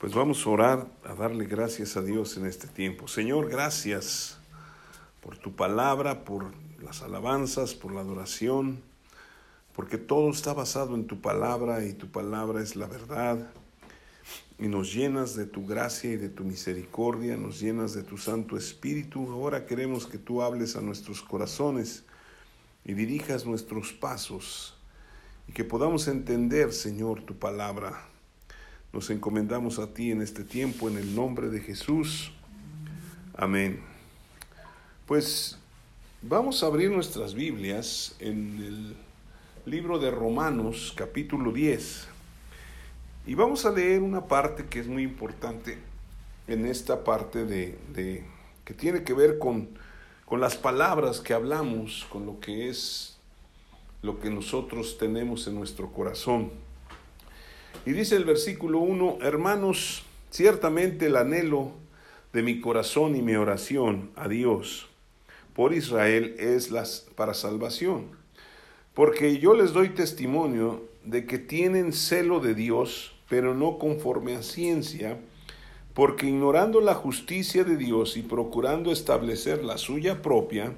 Pues vamos a orar, a darle gracias a Dios en este tiempo. Señor, gracias por tu palabra, por las alabanzas, por la adoración, porque todo está basado en tu palabra y tu palabra es la verdad. Y nos llenas de tu gracia y de tu misericordia, nos llenas de tu Santo Espíritu. Ahora queremos que tú hables a nuestros corazones y dirijas nuestros pasos y que podamos entender, Señor, tu palabra nos encomendamos a ti en este tiempo, en el nombre de Jesús. Amén. Pues vamos a abrir nuestras Biblias en el libro de Romanos, capítulo 10. Y vamos a leer una parte que es muy importante en esta parte de, de que tiene que ver con, con las palabras que hablamos, con lo que es lo que nosotros tenemos en nuestro corazón. Y dice el versículo 1, hermanos, ciertamente el anhelo de mi corazón y mi oración a Dios por Israel es las, para salvación, porque yo les doy testimonio de que tienen celo de Dios, pero no conforme a ciencia, porque ignorando la justicia de Dios y procurando establecer la suya propia,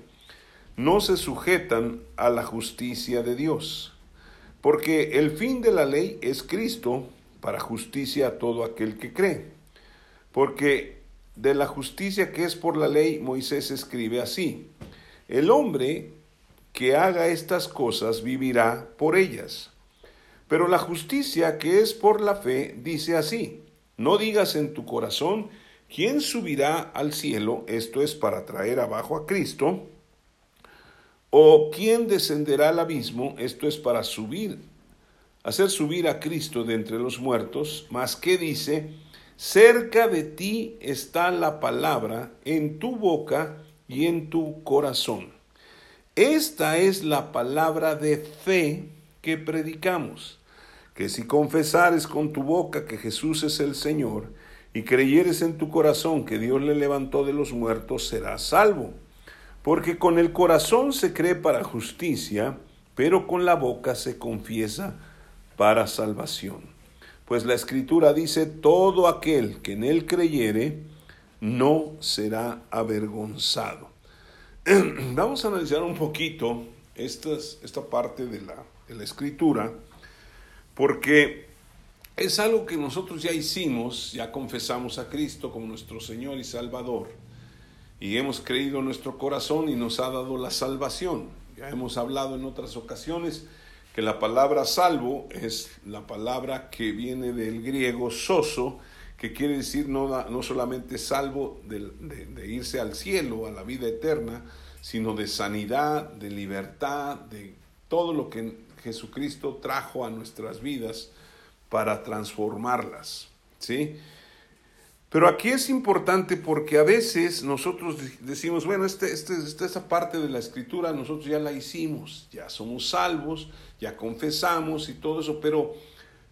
no se sujetan a la justicia de Dios. Porque el fin de la ley es Cristo para justicia a todo aquel que cree. Porque de la justicia que es por la ley, Moisés escribe así, el hombre que haga estas cosas vivirá por ellas. Pero la justicia que es por la fe dice así, no digas en tu corazón, ¿quién subirá al cielo? Esto es para traer abajo a Cristo ¿O quién descenderá al abismo? Esto es para subir, hacer subir a Cristo de entre los muertos. Mas ¿qué dice? Cerca de ti está la palabra, en tu boca y en tu corazón. Esta es la palabra de fe que predicamos, que si confesares con tu boca que Jesús es el Señor y creyeres en tu corazón que Dios le levantó de los muertos, serás salvo. Porque con el corazón se cree para justicia, pero con la boca se confiesa para salvación. Pues la escritura dice, todo aquel que en él creyere, no será avergonzado. Vamos a analizar un poquito esta, esta parte de la, de la escritura, porque es algo que nosotros ya hicimos, ya confesamos a Cristo como nuestro Señor y Salvador y hemos creído en nuestro corazón y nos ha dado la salvación. Ya hemos hablado en otras ocasiones que la palabra salvo es la palabra que viene del griego soso, que quiere decir no, no solamente salvo de, de irse al cielo, a la vida eterna, sino de sanidad, de libertad, de todo lo que Jesucristo trajo a nuestras vidas para transformarlas. ¿sí? Pero aquí es importante porque a veces nosotros decimos, bueno, este, este, esta parte de la escritura nosotros ya la hicimos, ya somos salvos, ya confesamos y todo eso, pero,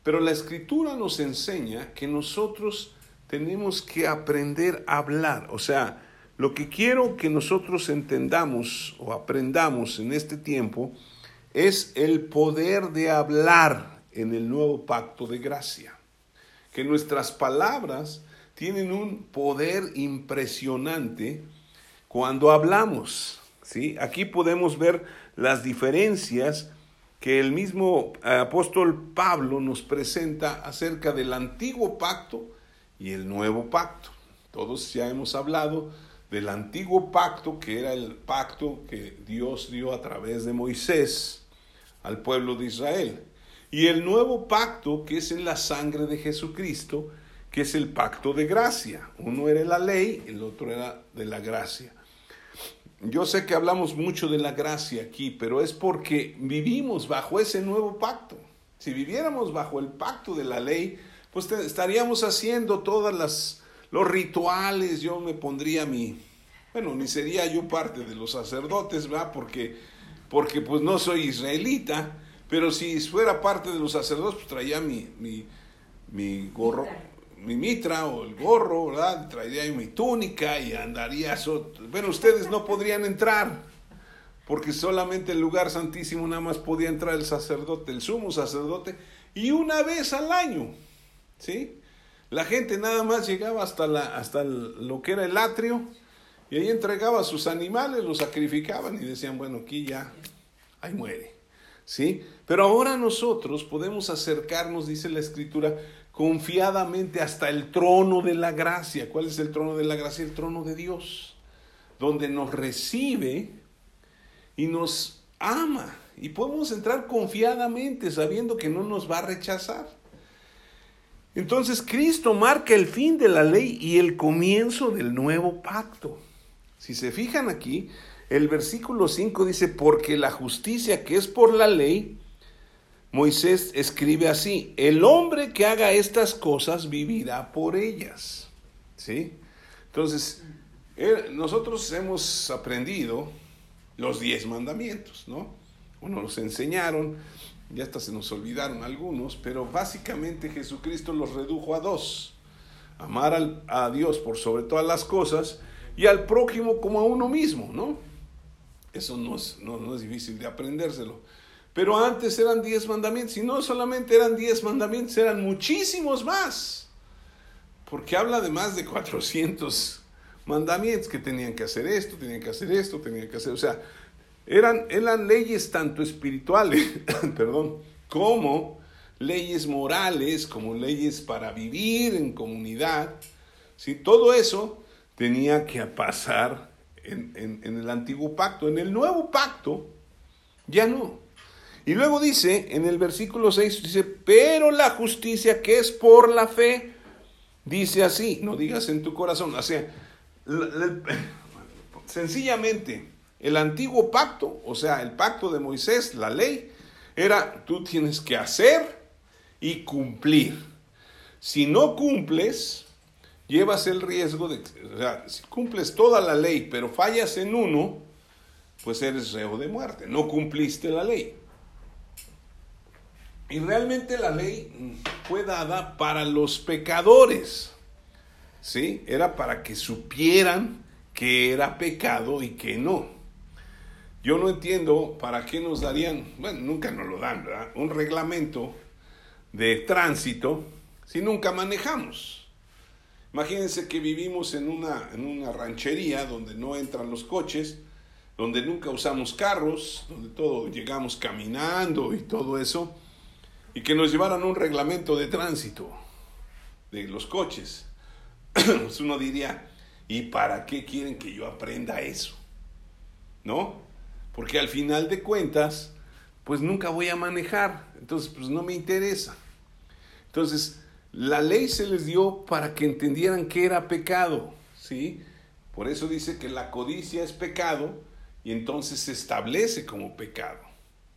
pero la escritura nos enseña que nosotros tenemos que aprender a hablar. O sea, lo que quiero que nosotros entendamos o aprendamos en este tiempo es el poder de hablar en el nuevo pacto de gracia. Que nuestras palabras tienen un poder impresionante cuando hablamos. ¿sí? Aquí podemos ver las diferencias que el mismo apóstol Pablo nos presenta acerca del antiguo pacto y el nuevo pacto. Todos ya hemos hablado del antiguo pacto, que era el pacto que Dios dio a través de Moisés al pueblo de Israel. Y el nuevo pacto, que es en la sangre de Jesucristo, que es el pacto de gracia. Uno era la ley, el otro era de la gracia. Yo sé que hablamos mucho de la gracia aquí, pero es porque vivimos bajo ese nuevo pacto. Si viviéramos bajo el pacto de la ley, pues estaríamos haciendo todas las los rituales, yo me pondría mi bueno, ni sería yo parte de los sacerdotes, ¿verdad? Porque porque pues no soy israelita, pero si fuera parte de los sacerdotes, pues traía mi, mi, mi gorro, mi mitra o el gorro, ¿verdad? Traería mi túnica y andaría. bueno, ustedes no podrían entrar, porque solamente el lugar santísimo nada más podía entrar el sacerdote, el sumo sacerdote, y una vez al año, ¿sí? La gente nada más llegaba hasta, la, hasta lo que era el atrio y ahí entregaba sus animales, los sacrificaban y decían, bueno, aquí ya, ahí muere. ¿Sí? Pero ahora nosotros podemos acercarnos, dice la Escritura, confiadamente hasta el trono de la gracia. ¿Cuál es el trono de la gracia? El trono de Dios, donde nos recibe y nos ama. Y podemos entrar confiadamente sabiendo que no nos va a rechazar. Entonces Cristo marca el fin de la ley y el comienzo del nuevo pacto. Si se fijan aquí, el versículo 5 dice, porque la justicia que es por la ley, Moisés escribe así, el hombre que haga estas cosas vivirá por ellas. ¿Sí? Entonces, nosotros hemos aprendido los diez mandamientos, ¿no? Uno nos enseñaron, ya hasta se nos olvidaron algunos, pero básicamente Jesucristo los redujo a dos. Amar a Dios por sobre todas las cosas y al prójimo como a uno mismo, ¿no? Eso no es, no, es difícil de aprendérselo. Pero antes eran diez mandamientos y no solamente eran diez mandamientos, eran muchísimos más. Porque habla de más de 400 mandamientos que tenían que hacer esto, tenían que hacer esto, tenían que hacer, o sea, eran, eran leyes tanto espirituales, perdón, como leyes morales, como leyes para vivir en comunidad. Todo eso tenía que pasar en, en, el antiguo pacto. En el nuevo pacto, ya no. Y luego dice, en el versículo 6, dice, pero la justicia que es por la fe, dice así, no digas en tu corazón, o sea, sencillamente, el antiguo pacto, o sea, el pacto de Moisés, la ley, era tú tienes que hacer y cumplir. Si no cumples, llevas el riesgo de, o sea, si cumples toda la ley, pero fallas en uno, pues eres reo de muerte, no cumpliste la ley. Y realmente la ley fue dada para los pecadores, ¿sí? Era para que supieran que era pecado y que no. Yo no entiendo para qué nos darían, bueno, nunca nos lo dan, ¿verdad? Un reglamento de tránsito si nunca manejamos. Imagínense que vivimos en una, en una ranchería donde no entran los coches, donde nunca usamos carros, donde todo llegamos caminando y todo eso, y que nos llevaran un reglamento de tránsito de los coches. Pues uno diría, ¿y para qué quieren que yo aprenda eso? ¿No? porque al final de cuentas, pues nunca voy a manejar, entonces pues no me interesa. Entonces, la ley se les dio para que entendieran que era pecado, ¿sí? Por eso dice que la codicia es pecado y entonces se establece como pecado.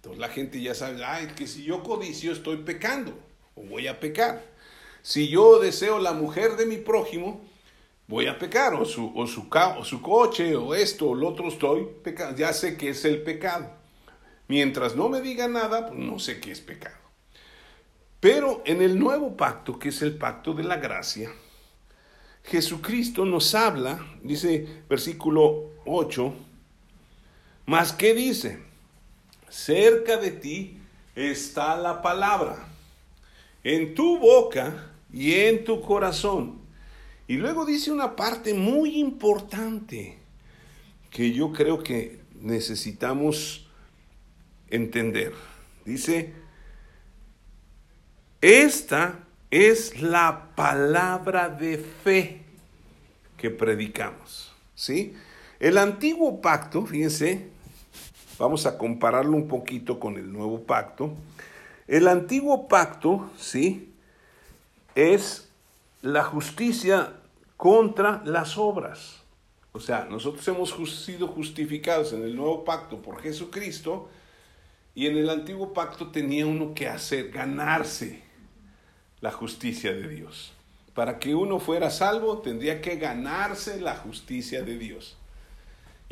Entonces la gente ya sabe, ay, que si yo codicio estoy pecando o voy a pecar. Si yo deseo la mujer de mi prójimo, voy a pecar, o su, o su, su coche, o esto, o lo otro estoy pecando. Ya sé que es el pecado. Mientras no me diga nada, pues no sé qué es pecado. Pero en el nuevo pacto, que es el pacto de la gracia, Jesucristo nos habla, dice versículo 8, más que dice, cerca de ti está la palabra, en tu boca y en tu corazón y luego dice una parte muy importante que yo creo que necesitamos entender. Dice, esta es la palabra de fe que predicamos. ¿Sí? El antiguo pacto, fíjense, vamos a compararlo un poquito con el nuevo pacto. El antiguo pacto, ¿sí? Es la justicia contra las obras. O sea, nosotros hemos sido justificados en el nuevo pacto por Jesucristo y en el antiguo pacto tenía uno que hacer, ganarse la justicia de Dios. Para que uno fuera salvo tendría que ganarse la justicia de Dios.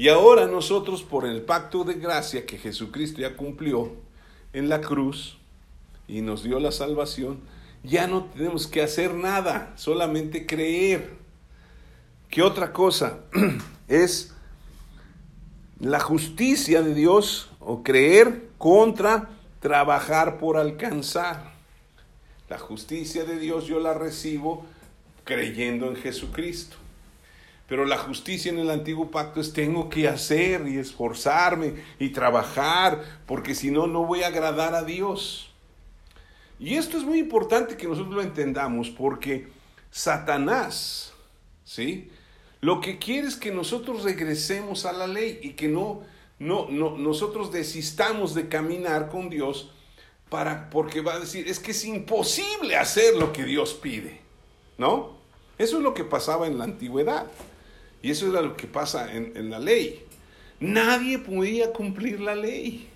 Y ahora nosotros por el pacto de gracia que Jesucristo ya cumplió en la cruz y nos dio la salvación, ya no tenemos que hacer nada, solamente creer. ¿Qué otra cosa? es la justicia de Dios o creer contra trabajar por alcanzar. La justicia de Dios yo la recibo creyendo en Jesucristo. Pero la justicia en el antiguo pacto es tengo que hacer y esforzarme y trabajar, porque si no, no voy a agradar a Dios. Y esto es muy importante que nosotros lo entendamos, porque Satanás, ¿sí? Lo que quiere es que nosotros regresemos a la ley y que no, no, no nosotros desistamos de caminar con Dios para, porque va a decir, es que es imposible hacer lo que Dios pide, ¿no? Eso es lo que pasaba en la antigüedad. Y eso era lo que pasa en, la ley. Nadie podía cumplir la ley.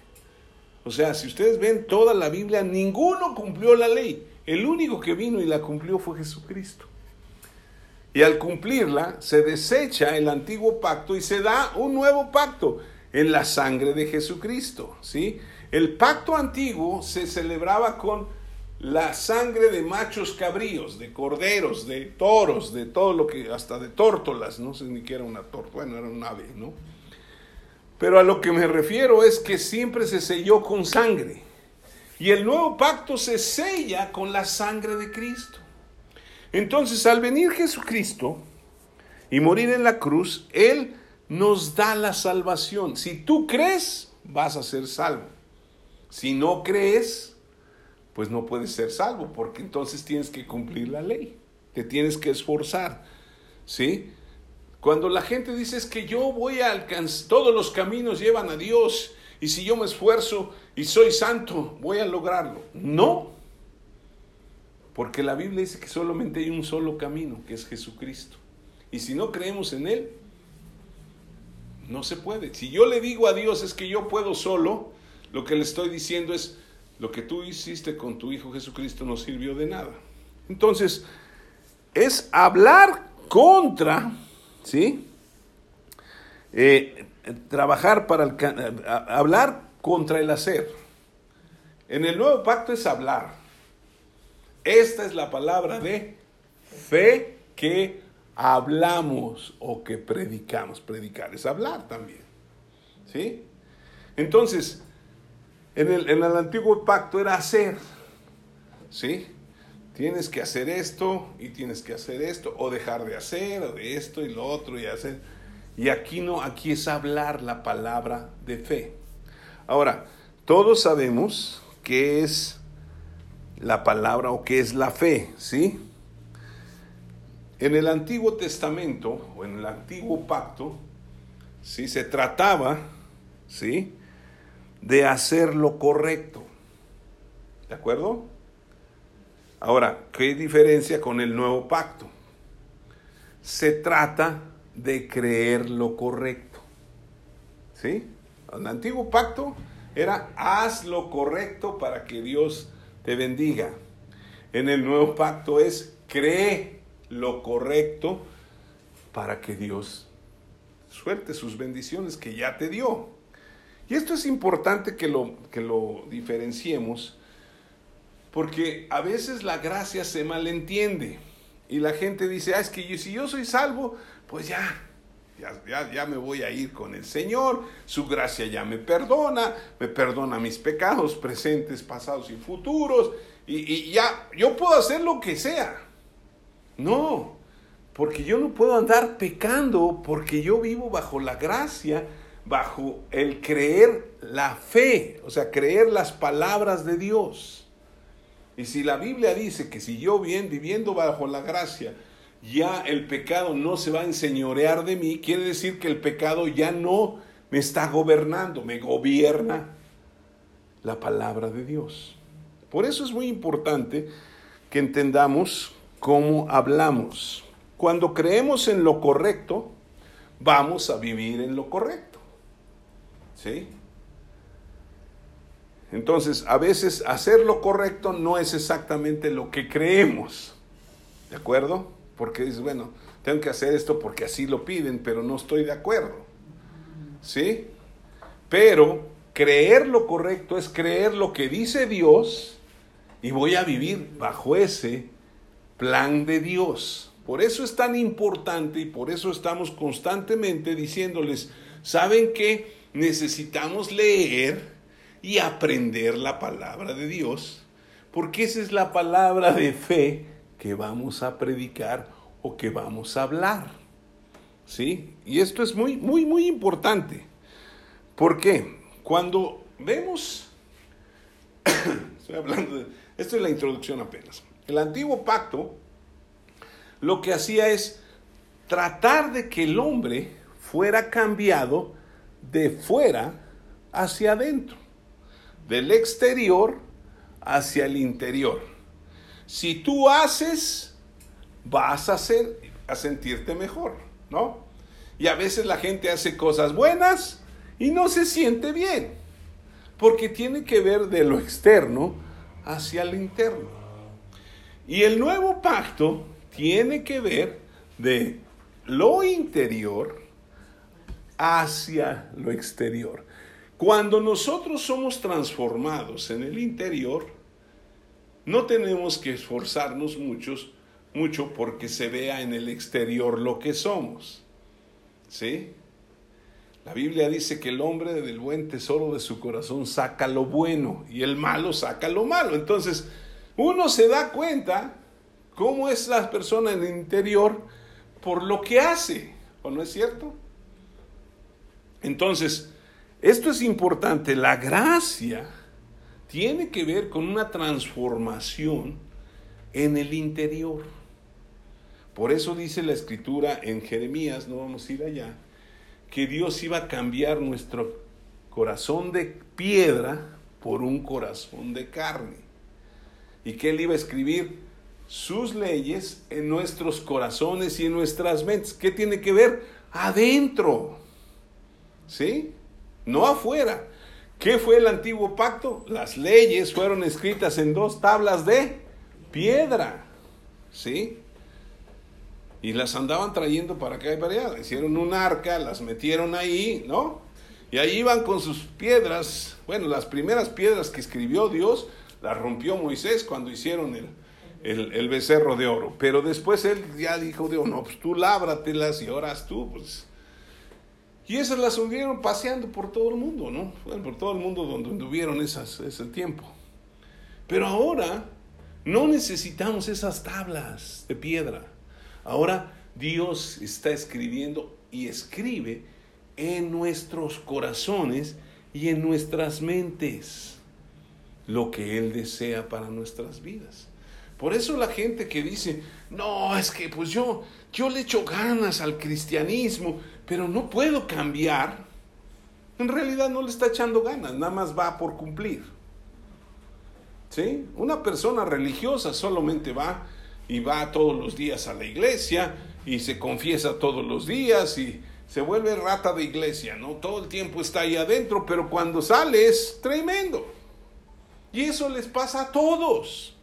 O sea, si ustedes ven toda la Biblia, ninguno cumplió la ley. El único que vino y la cumplió fue Jesucristo. Y al cumplirla, se desecha el antiguo pacto y se da un nuevo pacto en la sangre de Jesucristo. ¿sí? El pacto antiguo se celebraba con la sangre de machos cabríos, de corderos, de toros, de todo lo que, hasta de tórtolas, no sé ni qué era una torta, bueno, era un ave, ¿no? Pero a lo que me refiero es que siempre se selló con sangre. Y el nuevo pacto se sella con la sangre de Cristo. Entonces, al venir Jesucristo y morir en la cruz, Él nos da la salvación. Si tú crees, vas a ser salvo. Si no crees, pues no puedes ser salvo, porque entonces tienes que cumplir la ley, te tienes que esforzar, ¿sí? Cuando la gente dice es que yo voy a alcanzar, todos los caminos llevan a Dios, y si yo me esfuerzo y soy santo, voy a lograrlo. No, porque la Biblia dice que solamente hay un solo camino, que es Jesucristo. Y si no creemos en Él, no se puede. Si yo le digo a Dios es que yo puedo solo, lo que le estoy diciendo es, lo que tú hiciste con tu Hijo Jesucristo no sirvió de nada. Entonces, es hablar contra, ¿sí? Eh, trabajar para el, hablar contra el hacer. En el nuevo pacto es hablar. Esta es la palabra de fe que hablamos o que predicamos. Predicar es hablar también. ¿Sí? Entonces, en el, antiguo pacto era hacer, ¿sí? Tienes que hacer esto y tienes que hacer esto, o dejar de hacer, o de esto y lo otro y hacer. Y aquí no, aquí es hablar la palabra de fe. Ahora, todos sabemos qué es la palabra o qué es la fe, ¿sí? En el Antiguo Testamento o en el Antiguo Pacto, ¿sí? Se trataba, ¿sí? De hacer lo correcto. ¿De acuerdo? Ahora, ¿qué diferencia con el nuevo pacto? Se trata de creer lo correcto. ¿Sí? El antiguo pacto era haz lo correcto para que Dios te bendiga. En el nuevo pacto es cree lo correcto para que Dios suelte sus bendiciones que ya te dio. Y esto es importante que lo, que lo diferenciemos, porque a veces la gracia se malentiende y la gente dice, ah, es que si yo soy salvo, pues ya, ya, ya, me voy a ir con el Señor, su gracia ya me perdona, me perdona mis pecados presentes, pasados y futuros, y, y ya, yo puedo hacer lo que sea. No, porque yo no puedo andar pecando, porque yo vivo bajo la gracia bajo el creer la fe, o sea, creer las palabras de Dios. Y si la Biblia dice que si yo bien viviendo bajo la gracia, ya el pecado no se va a enseñorear de mí, quiere decir que el pecado ya no me está gobernando, me gobierna la palabra de Dios. Por eso es muy importante que entendamos cómo hablamos. Cuando creemos en lo correcto, vamos a vivir en lo correcto. ¿Sí? Entonces, a veces hacer lo correcto no es exactamente lo que creemos. ¿De acuerdo? Porque dices, bueno, tengo que hacer esto porque así lo piden, pero no estoy de acuerdo. ¿Sí? Pero creer lo correcto es creer lo que dice Dios y voy a vivir bajo ese plan de Dios. Por eso es tan importante y por eso estamos constantemente diciéndoles, ¿saben qué? Necesitamos leer y aprender la palabra de Dios, porque esa es la palabra de fe que vamos a predicar o qué vamos a hablar. ¿Sí? Y esto es muy, muy, muy importante. ¿Por qué? Cuando vemos, estoy hablando de, esto es la introducción apenas. El antiguo pacto lo que hacía es tratar de que el hombre fuera cambiado de fuera hacia adentro, del exterior hacia el interior. Si tú haces, vas a, a sentirte mejor, ¿no? Y a veces la gente hace cosas buenas y no se siente bien, porque tiene que ver de lo externo hacia el interno. Y el nuevo pacto tiene que ver de lo interior hacia lo exterior. Cuando nosotros somos transformados en el interior, no tenemos que esforzarnos muchos, mucho porque se vea en el exterior lo que somos. ¿Sí? La Biblia dice que el hombre del buen tesoro de su corazón saca lo bueno y el malo saca lo malo. Entonces, uno se da cuenta cómo es la persona en el interior por lo que hace, ¿o no es cierto? Entonces, esto es importante, la gracia tiene que ver con una transformación en el interior. Por eso dice la escritura en Jeremías, no vamos a ir allá, que Dios iba a cambiar nuestro corazón de piedra por un corazón de carne. Y que Él iba a escribir sus leyes en nuestros corazones y en nuestras mentes. ¿Qué tiene que ver? Adentro. ¿Sí? No afuera. ¿Qué fue el antiguo pacto? Las leyes fueron escritas en dos tablas de piedra. ¿Sí? Y las andaban trayendo para acá y para allá. Hicieron un arca, las metieron ahí, ¿no? Y ahí iban con sus piedras. Bueno, las primeras piedras que escribió Dios las rompió Moisés cuando hicieron el, el, becerro de oro. Pero después él ya dijo, Dios, no, pues tú lábratelas y oras tú, pues. Y esas las subieron paseando por todo el mundo, ¿no? por todo el mundo donde anduvieron ese tiempo. Pero ahora no necesitamos esas tablas de piedra. Ahora Dios está escribiendo y escribe en nuestros corazones y en nuestras mentes lo que Él desea para nuestras vidas. Por eso la gente que dice, no, es que pues yo, yo le echo ganas al cristianismo, pero no puedo cambiar, en realidad no le está echando ganas, nada más va por cumplir. ¿Sí? Una persona religiosa solamente va y va todos los días a la iglesia y se confiesa todos los días y se vuelve rata de iglesia, ¿no? Todo el tiempo está ahí adentro, pero cuando sale es tremendo. Y eso les pasa a todos.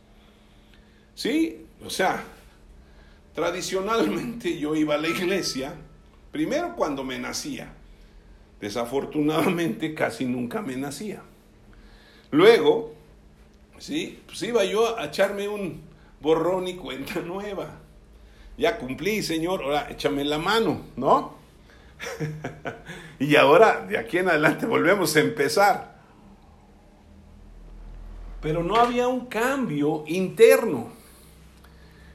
¿Sí? O sea, tradicionalmente yo iba a la iglesia, primero cuando me nacía. Desafortunadamente casi nunca me nacía. Luego, ¿sí? Pues iba yo a echarme un borrón y cuenta nueva. Ya cumplí, Señor, ahora échame la mano, ¿no? y ahora, de aquí en adelante, volvemos a empezar. Pero no había un cambio interno.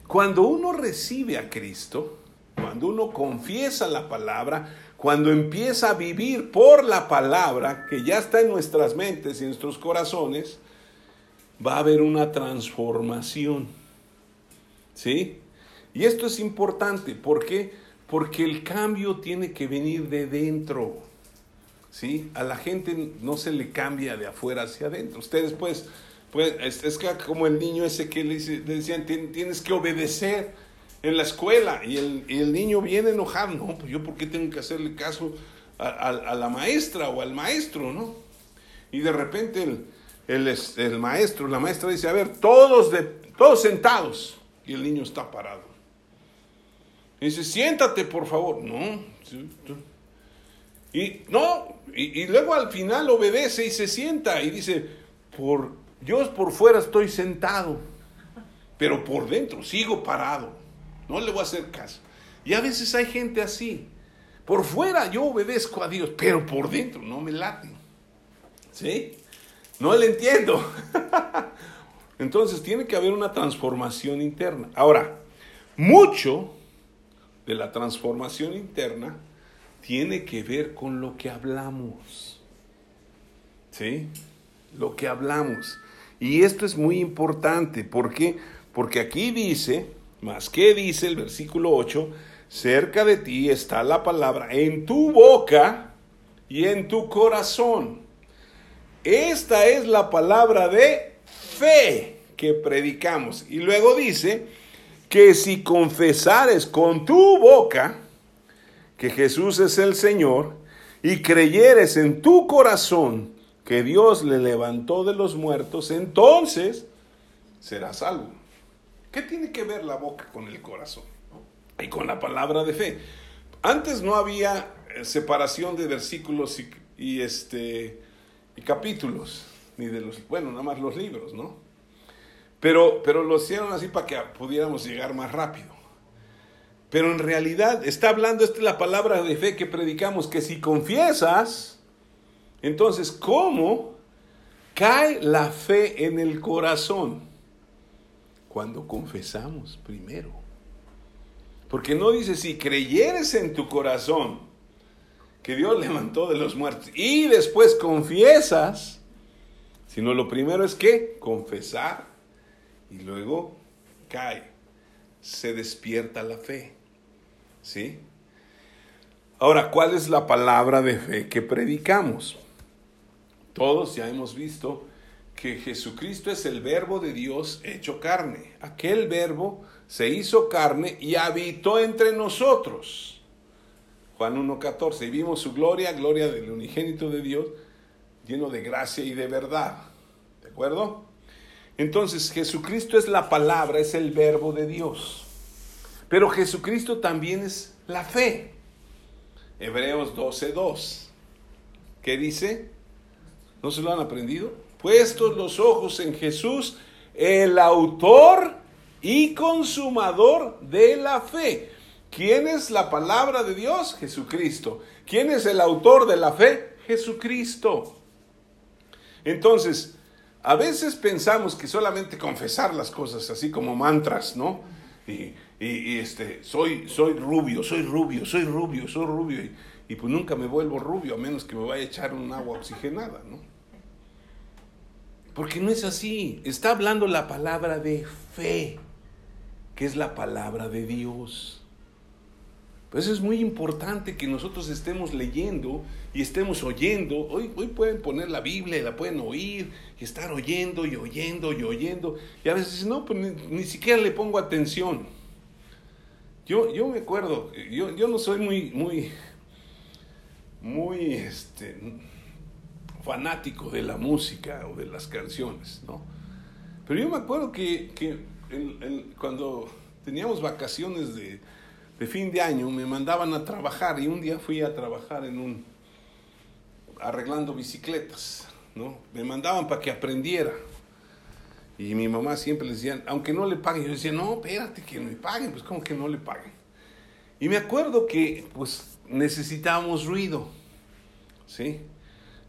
Cuando uno recibe a Cristo, cuando uno confiesa la palabra, cuando empieza a vivir por la palabra que ya está en nuestras mentes y en nuestros corazones, va a haber una transformación. ¿Sí? Y esto es importante, ¿por qué? Porque el cambio tiene que venir de dentro. ¿Sí? A la gente no se le cambia de afuera hacia adentro. Ustedes pues pues es, como el niño ese que le, decían, tienes que obedecer en la escuela y el, niño viene enojado, no, pues yo por qué tengo que hacerle caso a, la maestra o al maestro, ¿no? Y de repente el, el, maestro, la maestra dice, a ver, todos, de, todos sentados y el niño está parado. Y dice, siéntate por favor, no. Y no, y, y luego al final obedece y se sienta y dice, por yo por fuera estoy sentado, pero por dentro sigo parado. No le voy a hacer caso. Y a veces hay gente así. Por fuera yo obedezco a Dios, pero por dentro no me late. ¿Sí? No le entiendo. Entonces tiene que haber una transformación interna. Ahora, mucho de la transformación interna tiene que ver con lo que hablamos. ¿Sí? Lo que hablamos. Y esto es muy importante. ¿Por qué? Porque aquí dice, más que dice el versículo 8, cerca de ti está la palabra en tu boca y en tu corazón. Esta es la palabra de fe que predicamos. Y luego dice que si confesares con tu boca que Jesús es el Señor y creyeres en tu corazón que Dios le levantó de los muertos, entonces serás salvo. ¿Qué tiene que ver la boca con el corazón? Y con la palabra de fe. Antes no había eh, separación de versículos y, este, y capítulos, ni de los, bueno, nada más los libros, ¿no? Pero, pero lo hicieron así para que pudiéramos llegar más rápido. Pero en realidad está hablando, esta es la palabra de fe que predicamos, que si confiesas, entonces, ¿cómo cae la fe en el corazón? Cuando confesamos primero. Porque no dice, si creyeres en tu corazón que Dios levantó de los muertos y después confiesas, sino lo primero es que confesar y luego cae, se despierta la fe. ¿Sí? Ahora, ¿cuál es la palabra de fe que predicamos? Todos ya hemos visto que Jesucristo es el verbo de Dios hecho carne. Aquel verbo se hizo carne y habitó entre nosotros. Juan 1.14. Y vimos su gloria, gloria del unigénito de Dios, lleno de gracia y de verdad. ¿De acuerdo? Entonces Jesucristo es la palabra, es el verbo de Dios. Pero Jesucristo también es la fe. Hebreos 12.2. ¿Qué dice? ¿No se lo han aprendido? Puestos los ojos en Jesús, el autor y consumador de la fe. ¿Quién es la palabra de Dios? Jesucristo. ¿Quién es el autor de la fe? Jesucristo. Entonces, a veces pensamos que solamente confesar las cosas así como mantras, ¿no? Y, este, soy, soy rubio, soy rubio, soy rubio, soy rubio. Y, y pues nunca me vuelvo rubio a menos que me vaya a echar un agua oxigenada, ¿no? Porque no es así. Está hablando la palabra de fe, que es la palabra de Dios. Pues es muy importante que nosotros estemos leyendo y estemos oyendo. Hoy, hoy pueden poner la Biblia y la pueden oír y estar oyendo y oyendo y oyendo. Y a veces no, pues ni, siquiera le pongo atención. Yo, yo me acuerdo, yo, yo no soy muy, muy, muy este, fanático de la música o de las canciones, ¿no? Pero yo me acuerdo que, que cuando teníamos vacaciones de, de, fin de año, me mandaban a trabajar y un día fui a trabajar en un, arreglando bicicletas, ¿no? Me mandaban para que aprendiera. Y mi mamá siempre le decía, aunque no le paguen, yo decía, no, espérate, que me paguen, pues como que no le paguen. Y me acuerdo que, pues, necesitábamos ruido, ¿sí?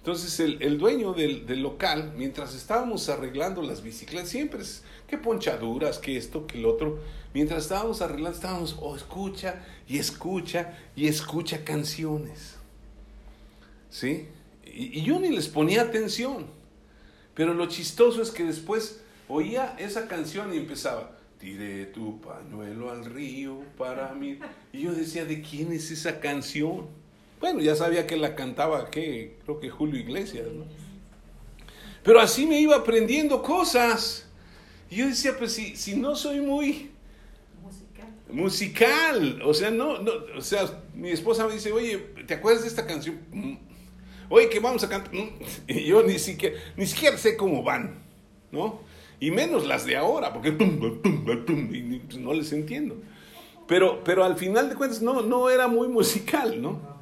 Entonces el, dueño del, local, mientras estábamos arreglando las bicicletas, siempre es que ponchaduras, que esto, que el otro, mientras estábamos arreglando, estábamos, oh, escucha y escucha y escucha canciones. ¿Sí? Y, y yo ni les ponía atención. Pero lo chistoso es que después oía esa canción y empezaba, tiré tu pañuelo al río para mí. Y yo decía, ¿de quién es esa canción? Bueno, ya sabía que la cantaba, ¿qué? creo que Julio Iglesias, ¿no? Pero así me iba aprendiendo cosas. Y yo decía, pues si, si no soy muy musical. musical, o sea, no, no, o sea, mi esposa me dice, oye, ¿te acuerdas de esta canción? Mm. Oye, que vamos a cantar. Mm. Y yo ni siquiera, ni siquiera sé cómo van, ¿no? Y menos las de ahora, porque no les entiendo. Pero, pero al final de cuentas no, no era muy musical, ¿no?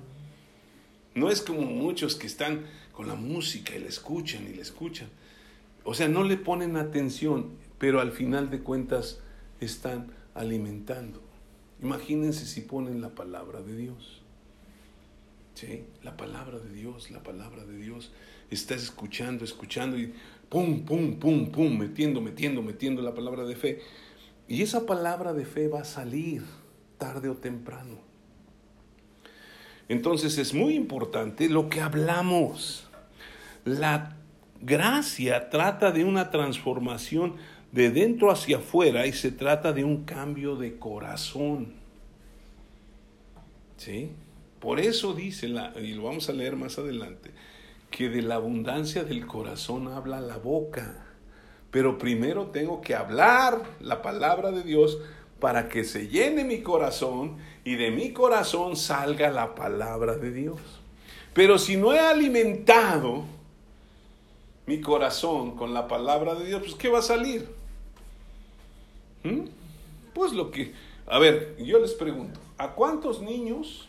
No es como muchos que están con la música y la escuchan y la escuchan. O sea, no le ponen atención, pero al final de cuentas están alimentando. Imagínense si ponen la palabra de Dios. ¿Sí? La palabra de Dios, la palabra de Dios. Estás escuchando, escuchando y pum, pum, pum, pum, metiendo, metiendo, metiendo la palabra de fe. Y esa palabra de fe va a salir tarde o temprano. Entonces es muy importante lo que hablamos. La gracia trata de una transformación de dentro hacia afuera y se trata de un cambio de corazón. ¿Sí? Por eso dice, la, y lo vamos a leer más adelante, que de la abundancia del corazón habla la boca. Pero primero tengo que hablar la palabra de Dios para que se llene mi corazón y de mi corazón salga la palabra de Dios. Pero si no he alimentado mi corazón con la palabra de Dios, pues ¿qué va a salir? ¿Mm? Pues lo que... A ver, yo les pregunto, ¿a cuántos niños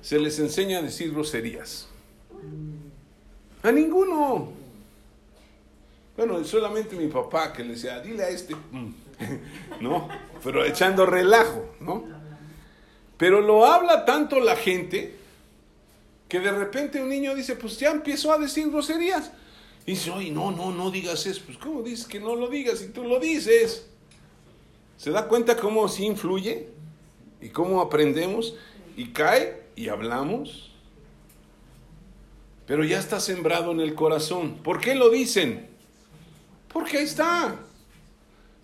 se les enseña a decir groserías? A ninguno. Bueno, solamente mi papá que le decía, dile a este, mm", ¿no? Pero echando relajo, ¿no? Pero lo habla tanto la gente que de repente un niño dice, pues ya empiezo a decir groserías. Y dice, no, no, no digas eso. Pues ¿cómo dices que no lo digas si tú lo dices? ¿Se da cuenta cómo sí influye? ¿Y cómo aprendemos? Y cae y hablamos. Pero ya está sembrado en el corazón. ¿Por qué lo dicen? Porque ahí está.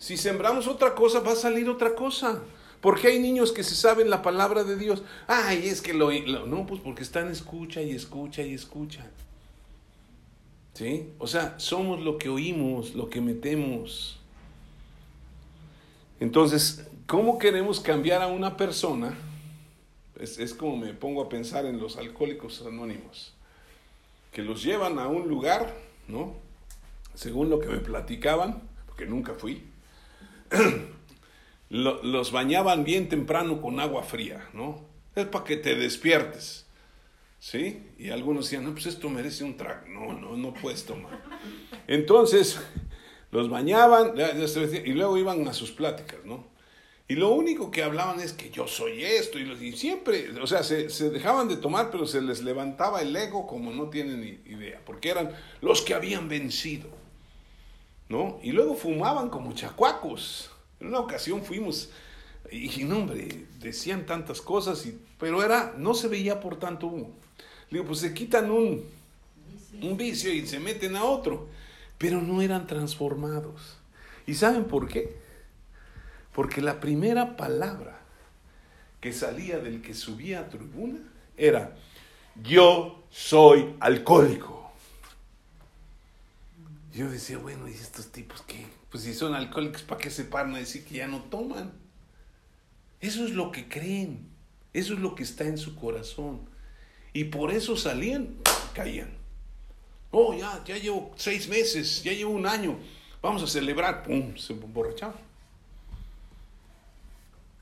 Si sembramos otra cosa, va a salir otra cosa. Porque hay niños que se saben la palabra de Dios. Ay, es que lo, No, pues porque están escucha y escucha y escucha. ¿Sí? O sea, somos lo que oímos, lo que metemos. Entonces, ¿cómo queremos cambiar a una persona? Es, es como me pongo a pensar en los alcohólicos anónimos, que los llevan a un lugar, ¿no? Según lo que me platicaban, porque nunca fui, los bañaban bien temprano con agua fría, ¿no? Es para que te despiertes, ¿sí? Y algunos decían, no, pues esto merece un trago. No, no, no puedes tomar. Entonces, los bañaban y luego iban a sus pláticas, ¿no? Y lo único que hablaban es que yo soy esto, y, siempre, o sea, se, se, dejaban de tomar, pero se les levantaba el ego como no tienen idea, porque eran los que habían vencido, ¿no? Y luego fumaban como chacuacos, en una ocasión fuimos y, no, hombre, decían tantas cosas, y, pero era, no se veía por tanto humo. Le digo, pues se quitan un, un vicio y se meten a otro, pero no eran transformados. ¿Y saben por qué? Porque la primera palabra que salía del que subía a tribuna era, yo soy alcohólico. Yo decía, bueno, ¿y estos tipos qué? Pues si son alcohólicos, ¿para qué se paran a decir que ya no toman? Eso es lo que creen, eso es lo que está en su corazón. Y por eso salían, caían. Oh, ya, ya llevo seis meses, ya llevo un año, vamos a celebrar, pum, se emborrachaban.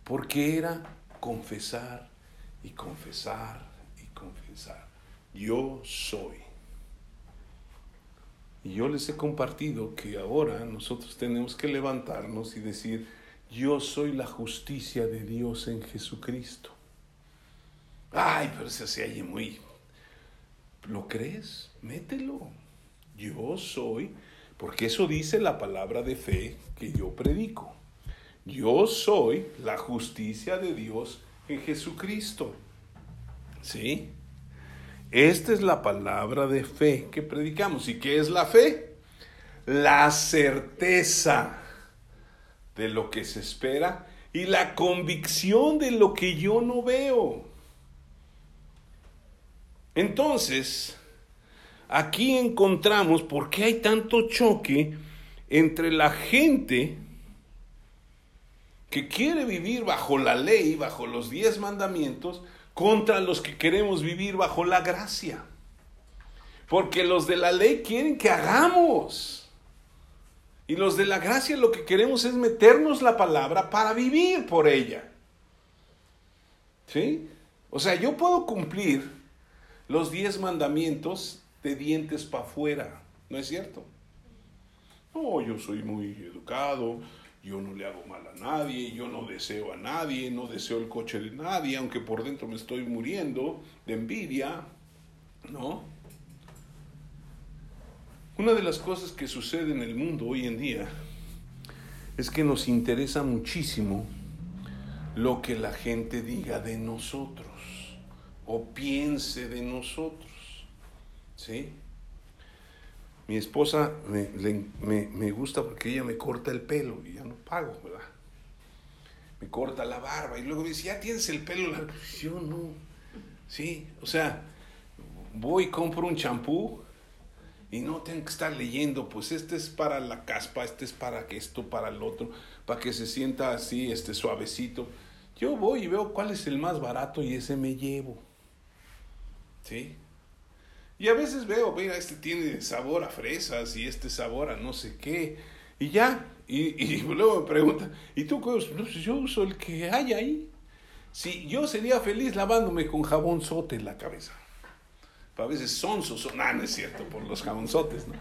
Porque era confesar y confesar y confesar. Yo soy. Y yo les he compartido que ahora nosotros tenemos que levantarnos y decir, yo soy la justicia de Dios en Jesucristo. Ay, pero se hace muy... ¿Lo crees? Mételo. Yo soy, porque eso dice la palabra de fe que yo predico. Yo soy la justicia de Dios en Jesucristo. ¿Sí? Esta es la palabra de fe que predicamos. ¿Y qué es la fe? La certeza de lo que se espera y la convicción de lo que yo no veo. Entonces, aquí encontramos por qué hay tanto choque entre la gente que quiere vivir bajo la ley, bajo los diez mandamientos, contra los que queremos vivir bajo la gracia. Porque los de la ley quieren que hagamos. Y los de la gracia lo que queremos es meternos la palabra para vivir por ella. ¿Sí? O sea, yo puedo cumplir los diez mandamientos de dientes para afuera. ¿No es cierto? No, yo soy muy educado, yo no le hago mal a nadie, yo no deseo a nadie, no deseo el coche de nadie, aunque por dentro me estoy muriendo de envidia, ¿no? Una de las cosas que sucede en el mundo hoy en día es que nos interesa muchísimo lo que la gente diga de nosotros o piense de nosotros. ¿Sí? Mi esposa me, gusta porque ella me corta el pelo y ya no pago, ¿verdad? Me corta la barba y luego me dice, ya tienes el pelo largo. Yo no. Sí, o sea, voy y compro un champú y no tengo que estar leyendo, pues este es para la caspa, este es para esto, para el otro, para que se sienta así, este suavecito. Yo voy y veo cuál es el más barato y ese me llevo. ¿Sí? Y a veces veo, mira, este tiene sabor a fresas y este sabor a no sé qué. Y ya, y, luego me pregunta, ¿y tú qué usas? Pues yo uso el que hay ahí. Sí, yo sería feliz lavándome con jabón sote en la cabeza. A veces son, ah, no es cierto, por los jabonzotes, ¿no?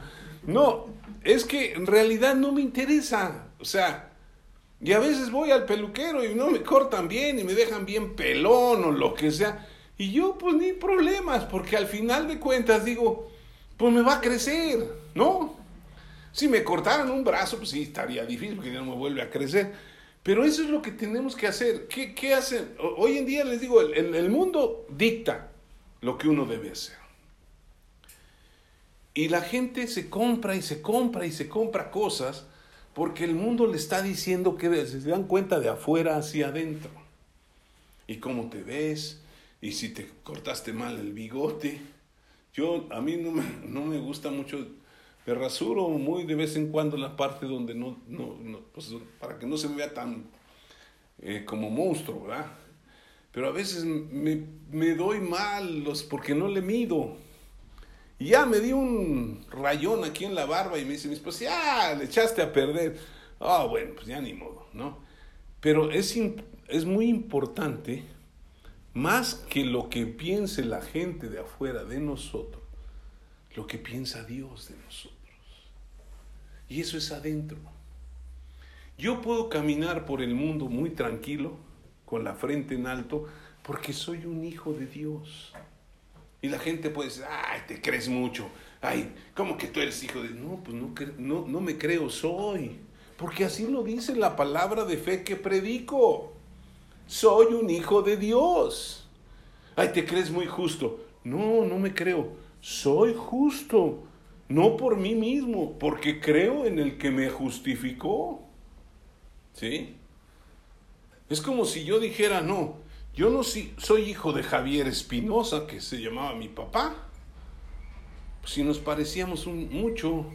No, es que en realidad no me interesa. O sea, y a veces voy al peluquero y no me cortan bien y me dejan bien pelón o lo que sea. Y yo pues ni problemas, porque al final de cuentas digo, pues me va a crecer, ¿no? Si me cortaran un brazo, pues sí, estaría difícil porque ya no me vuelve a crecer. Pero eso es lo que tenemos que hacer. ¿Qué, qué hacen? Hoy en día les digo, el, el mundo dicta lo que uno debe hacer. Y la gente se compra y se compra y se compra cosas porque el mundo le está diciendo que se dan cuenta de afuera hacia adentro. Y cómo te ves, y si te cortaste mal el bigote. Yo, a mí no me, no me gusta mucho, me rasuro muy de vez en cuando la parte donde no, no, pues, para que no se me vea tan eh, como monstruo, ¿verdad? Pero a veces me, me doy mal los, porque no le mido. Y ya me di un rayón aquí en la barba y me dice pues ya le echaste a perder. Ah, bueno, pues ya ni modo, ¿no? Pero es, es muy importante más que lo que piense la gente de afuera de nosotros, lo que piensa Dios de nosotros. Y eso es adentro. Yo puedo caminar por el mundo muy tranquilo, con la frente en alto, porque soy un hijo de Dios. Y la gente puede decir, ay, te crees mucho. Ay, ¿cómo que tú eres hijo de No, pues no, no, no me creo, soy. Porque así lo dice la palabra de fe que predico soy un hijo de Dios. Ay, te crees muy justo. No, no me creo. Soy justo. No por mí mismo, porque creo en el que me justificó. ¿Sí? Es como si yo dijera, no, yo no soy hijo de Javier Espinosa, que se llamaba mi papá. Si nos parecíamos mucho.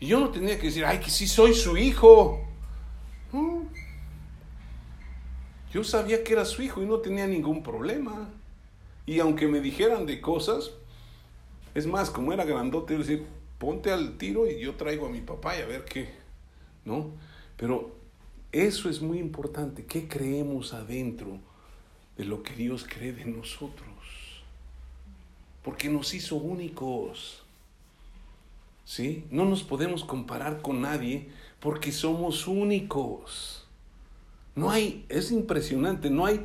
Y yo no tenía que decir, ay, que sí soy su hijo. Yo sabía que era su hijo y no tenía ningún problema. Y aunque me dijeran de cosas, es más, como era grandote, yo decir, ponte al tiro y yo traigo a mi papá y a ver qué, ¿no? Pero eso es muy importante, ¿qué creemos adentro de lo que Dios cree de nosotros? Porque nos hizo únicos, ¿sí? No nos podemos comparar con nadie porque somos únicos. No hay, es impresionante, no hay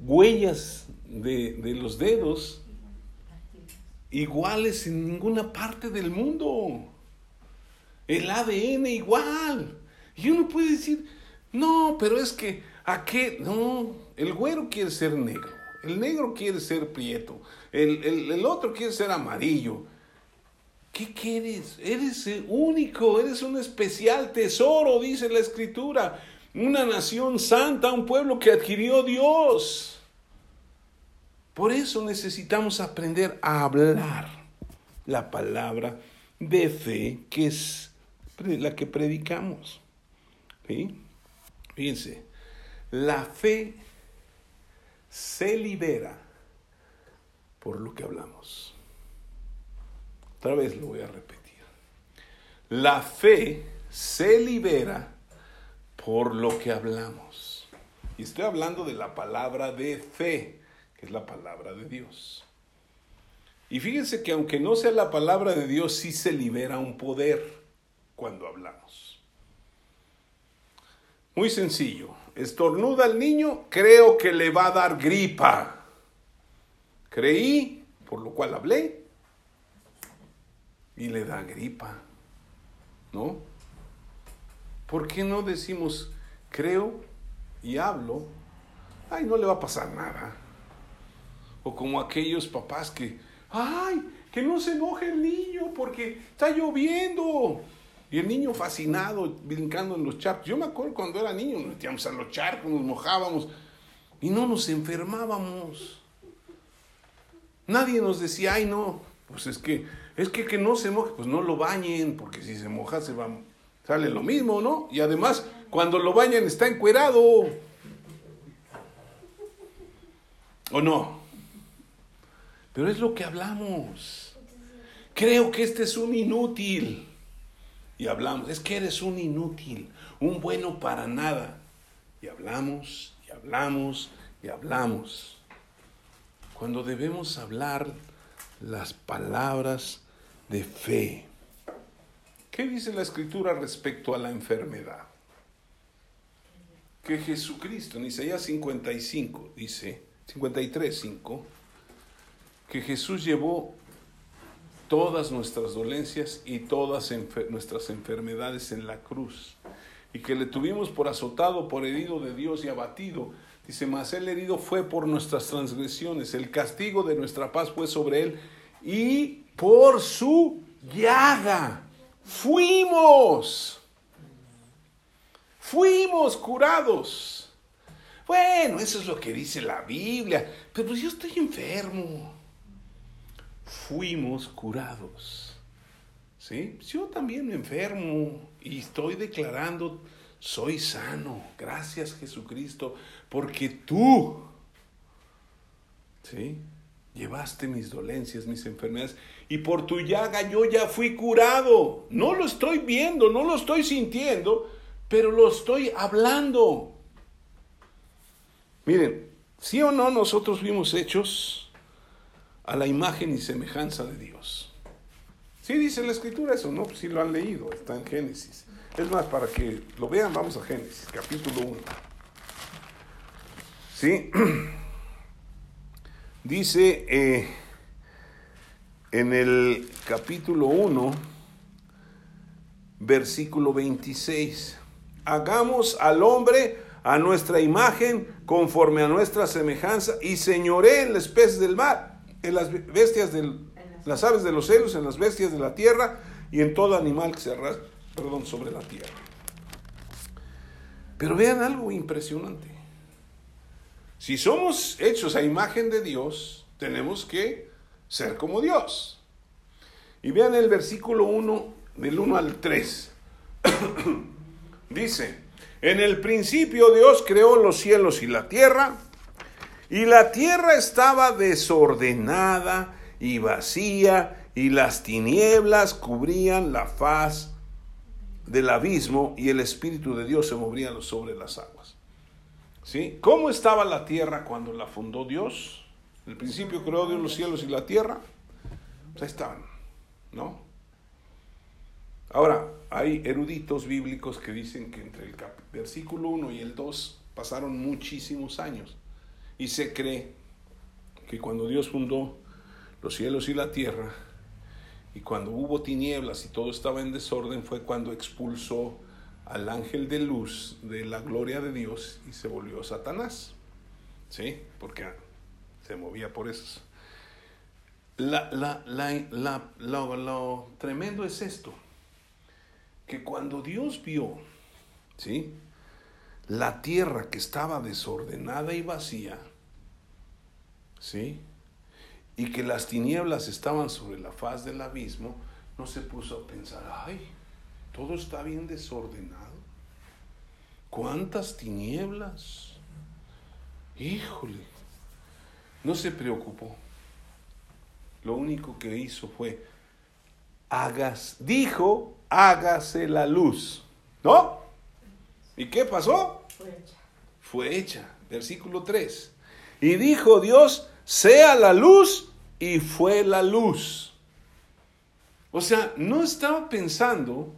huellas de, los dedos iguales en ninguna parte del mundo. El ADN igual. Y uno puede decir, no, pero es que, ¿a qué? No, el güero quiere ser negro, el negro quiere ser prieto, el, el otro quiere ser amarillo. ¿Qué quieres? Eres único, eres un especial tesoro, dice la escritura una nación santa, un pueblo que adquirió Dios. Por eso necesitamos aprender a hablar la palabra de fe, que es la que predicamos. Fíjense, la fe se libera por lo que hablamos. Otra vez lo voy a repetir. La fe se libera por lo que hablamos. Y estoy hablando de la palabra de fe, que es la palabra de Dios. Y fíjense que aunque no sea la palabra de Dios, sí se libera un poder cuando hablamos. Muy sencillo. Estornuda al niño, creo que le va a dar gripa. Creí, por lo cual hablé, y le da gripa. ¿No? ¿Por qué no decimos, creo y hablo, ay, no le va a pasar nada. O como aquellos papás que, ay, que no se enoje el niño porque está lloviendo. Y el niño fascinado, brincando en los charcos. Yo me acuerdo cuando era niño, nos metíamos a los charcos, nos mojábamos y no nos enfermábamos. Nadie nos decía, ay no, pues es que, es que que no se moje, pues no lo bañen, porque si se moja se va, sale lo mismo, ¿no? Y además, cuando lo bañan está encuerado. ¿O no? Pero es lo que hablamos. Creo que este es un inútil. Y hablamos, es que eres un inútil, un bueno para nada. Y hablamos, y hablamos, y hablamos. Cuando debemos hablar las palabras de fe. ¿Qué dice la escritura respecto a la enfermedad? Que Jesucristo, en Isaías 55, dice, 53, 5, que Jesús llevó todas nuestras dolencias y todas nuestras enfermedades en la cruz, y que le tuvimos por azotado, por herido de Dios y abatido. Dice, mas el herido fue por nuestras transgresiones, el castigo de nuestra paz fue sobre él, y por su llaga fuimos, fuimos curados. Bueno, eso es lo que dice la Biblia, pero pues yo estoy enfermo fuimos curados. ¿Sí? Yo también me enfermo y estoy declarando, soy sano. Gracias Jesucristo, porque tú, ¿sí? Llevaste mis dolencias, mis enfermedades, y por tu llaga yo ya fui curado. No lo estoy viendo, no lo estoy sintiendo, pero lo estoy hablando. Miren, sí o no nosotros vimos hechos a la imagen y semejanza de Dios. Sí dice la escritura eso, ¿no? Si lo han leído, está en Génesis. Es más, para que lo vean, vamos a Génesis, capítulo 1. ¿Sí? Dice eh, en el capítulo 1, versículo 26, hagamos al hombre a nuestra imagen, conforme a nuestra semejanza, y señoré en las peces del mar en las bestias del, las aves de los cielos, en las bestias de la tierra y en todo animal que se arrastra, perdón, sobre la tierra. Pero vean algo impresionante. Si somos hechos a imagen de Dios, tenemos que ser como Dios. Y vean el versículo 1, del 1 al 3. Dice, en el principio Dios creó los cielos y la tierra, y la tierra estaba desordenada y vacía, y las tinieblas cubrían la faz del abismo, y el Espíritu de Dios se movía sobre las aguas. ¿Sí? ¿Cómo estaba la tierra cuando la fundó Dios? El principio creó Dios los cielos y la tierra. Pues ahí estaban, ¿no? Ahora, hay eruditos bíblicos que dicen que entre el versículo 1 y el 2 pasaron muchísimos años. Y se cree que cuando Dios fundó los cielos y la tierra, y cuando hubo tinieblas y todo estaba en desorden, fue cuando expulsó al ángel de luz de la gloria de Dios y se volvió Satanás. ¿Sí? Porque se movía por eso. La, la, la, lo tremendo es esto, que cuando Dios vio, ¿sí? la tierra que estaba desordenada y vacía, ¿sí? Y que las tinieblas estaban sobre la faz del abismo, no se puso a pensar, ay, todo está bien desordenado. ¿Cuántas tinieblas? Híjole, no se preocupó. Lo único que hizo fue, hagas, dijo, hágase la luz. ¿No? ¿Y qué pasó? Fue hecha. Fue hecha. Versículo 3. Y dijo Dios, sea la luz, y fue la luz. O sea, no estaba pensando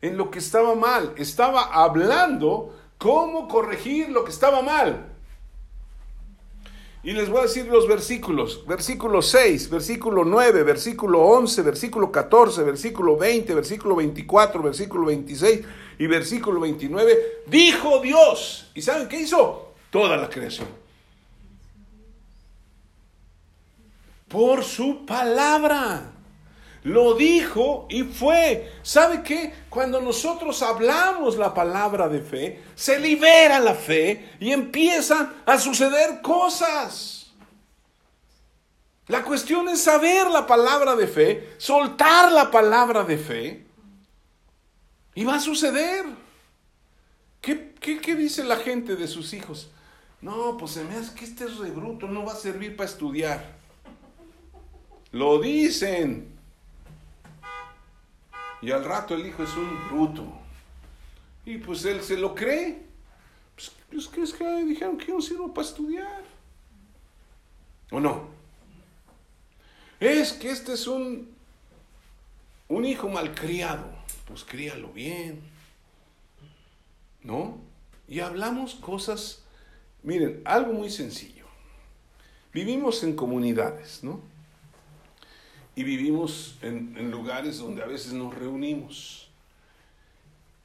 en lo que estaba mal, estaba hablando cómo corregir lo que estaba mal. Y les voy a decir los versículos. Versículo 6, versículo 9, versículo 11, versículo 14, versículo 20, versículo 24, versículo 26 y versículo 29. Dijo Dios. ¿Y saben qué hizo? Toda la creación. Por su palabra. Lo dijo y fue. ¿Sabe qué? Cuando nosotros hablamos la palabra de fe, se libera la fe y empiezan a suceder cosas. La cuestión es saber la palabra de fe, soltar la palabra de fe y va a suceder. ¿Qué, qué, dice la gente de sus hijos? No, pues se me hace que este es rebruto, no va a servir para estudiar. Lo dicen. Y al rato el hijo es un bruto. Y pues él se lo cree. Pues, pues que es que dijeron que yo no sirvo para estudiar. ¿O no? Es que este es un, un hijo malcriado. Pues críalo bien. ¿No? Y hablamos cosas, miren, algo muy sencillo. Vivimos en comunidades, ¿no? Y vivimos en, lugares donde a veces nos reunimos.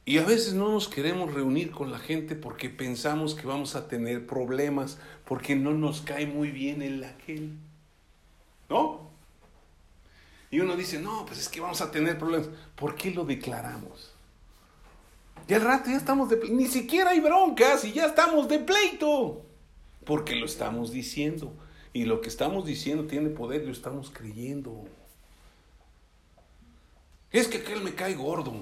Y a veces no nos queremos reunir con la gente porque pensamos que vamos a tener problemas, porque no nos cae muy bien el aquel. ¿No? Y uno dice, no, pues es que vamos a tener problemas. ¿Por qué lo declaramos? Y al rato ya estamos de pleito. Ni siquiera hay broncas y ya estamos de pleito. Porque lo estamos diciendo. Y lo que estamos diciendo tiene poder lo estamos creyendo. Es que aquel me cae gordo.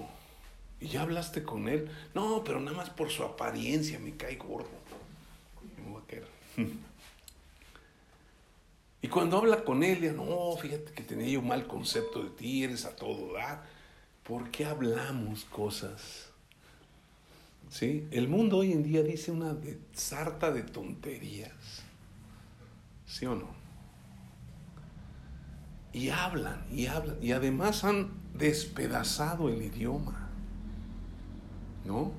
Y ya hablaste con él. No, pero nada más por su apariencia me cae gordo. Y cuando habla con él, ya no, fíjate que tenía yo un mal concepto de ti, eres a todo dar. ¿Por qué hablamos cosas? ¿Sí? El mundo hoy en día dice una sarta de tonterías. ¿Sí o no? Y hablan, y hablan, y además han despedazado el idioma. ¿No?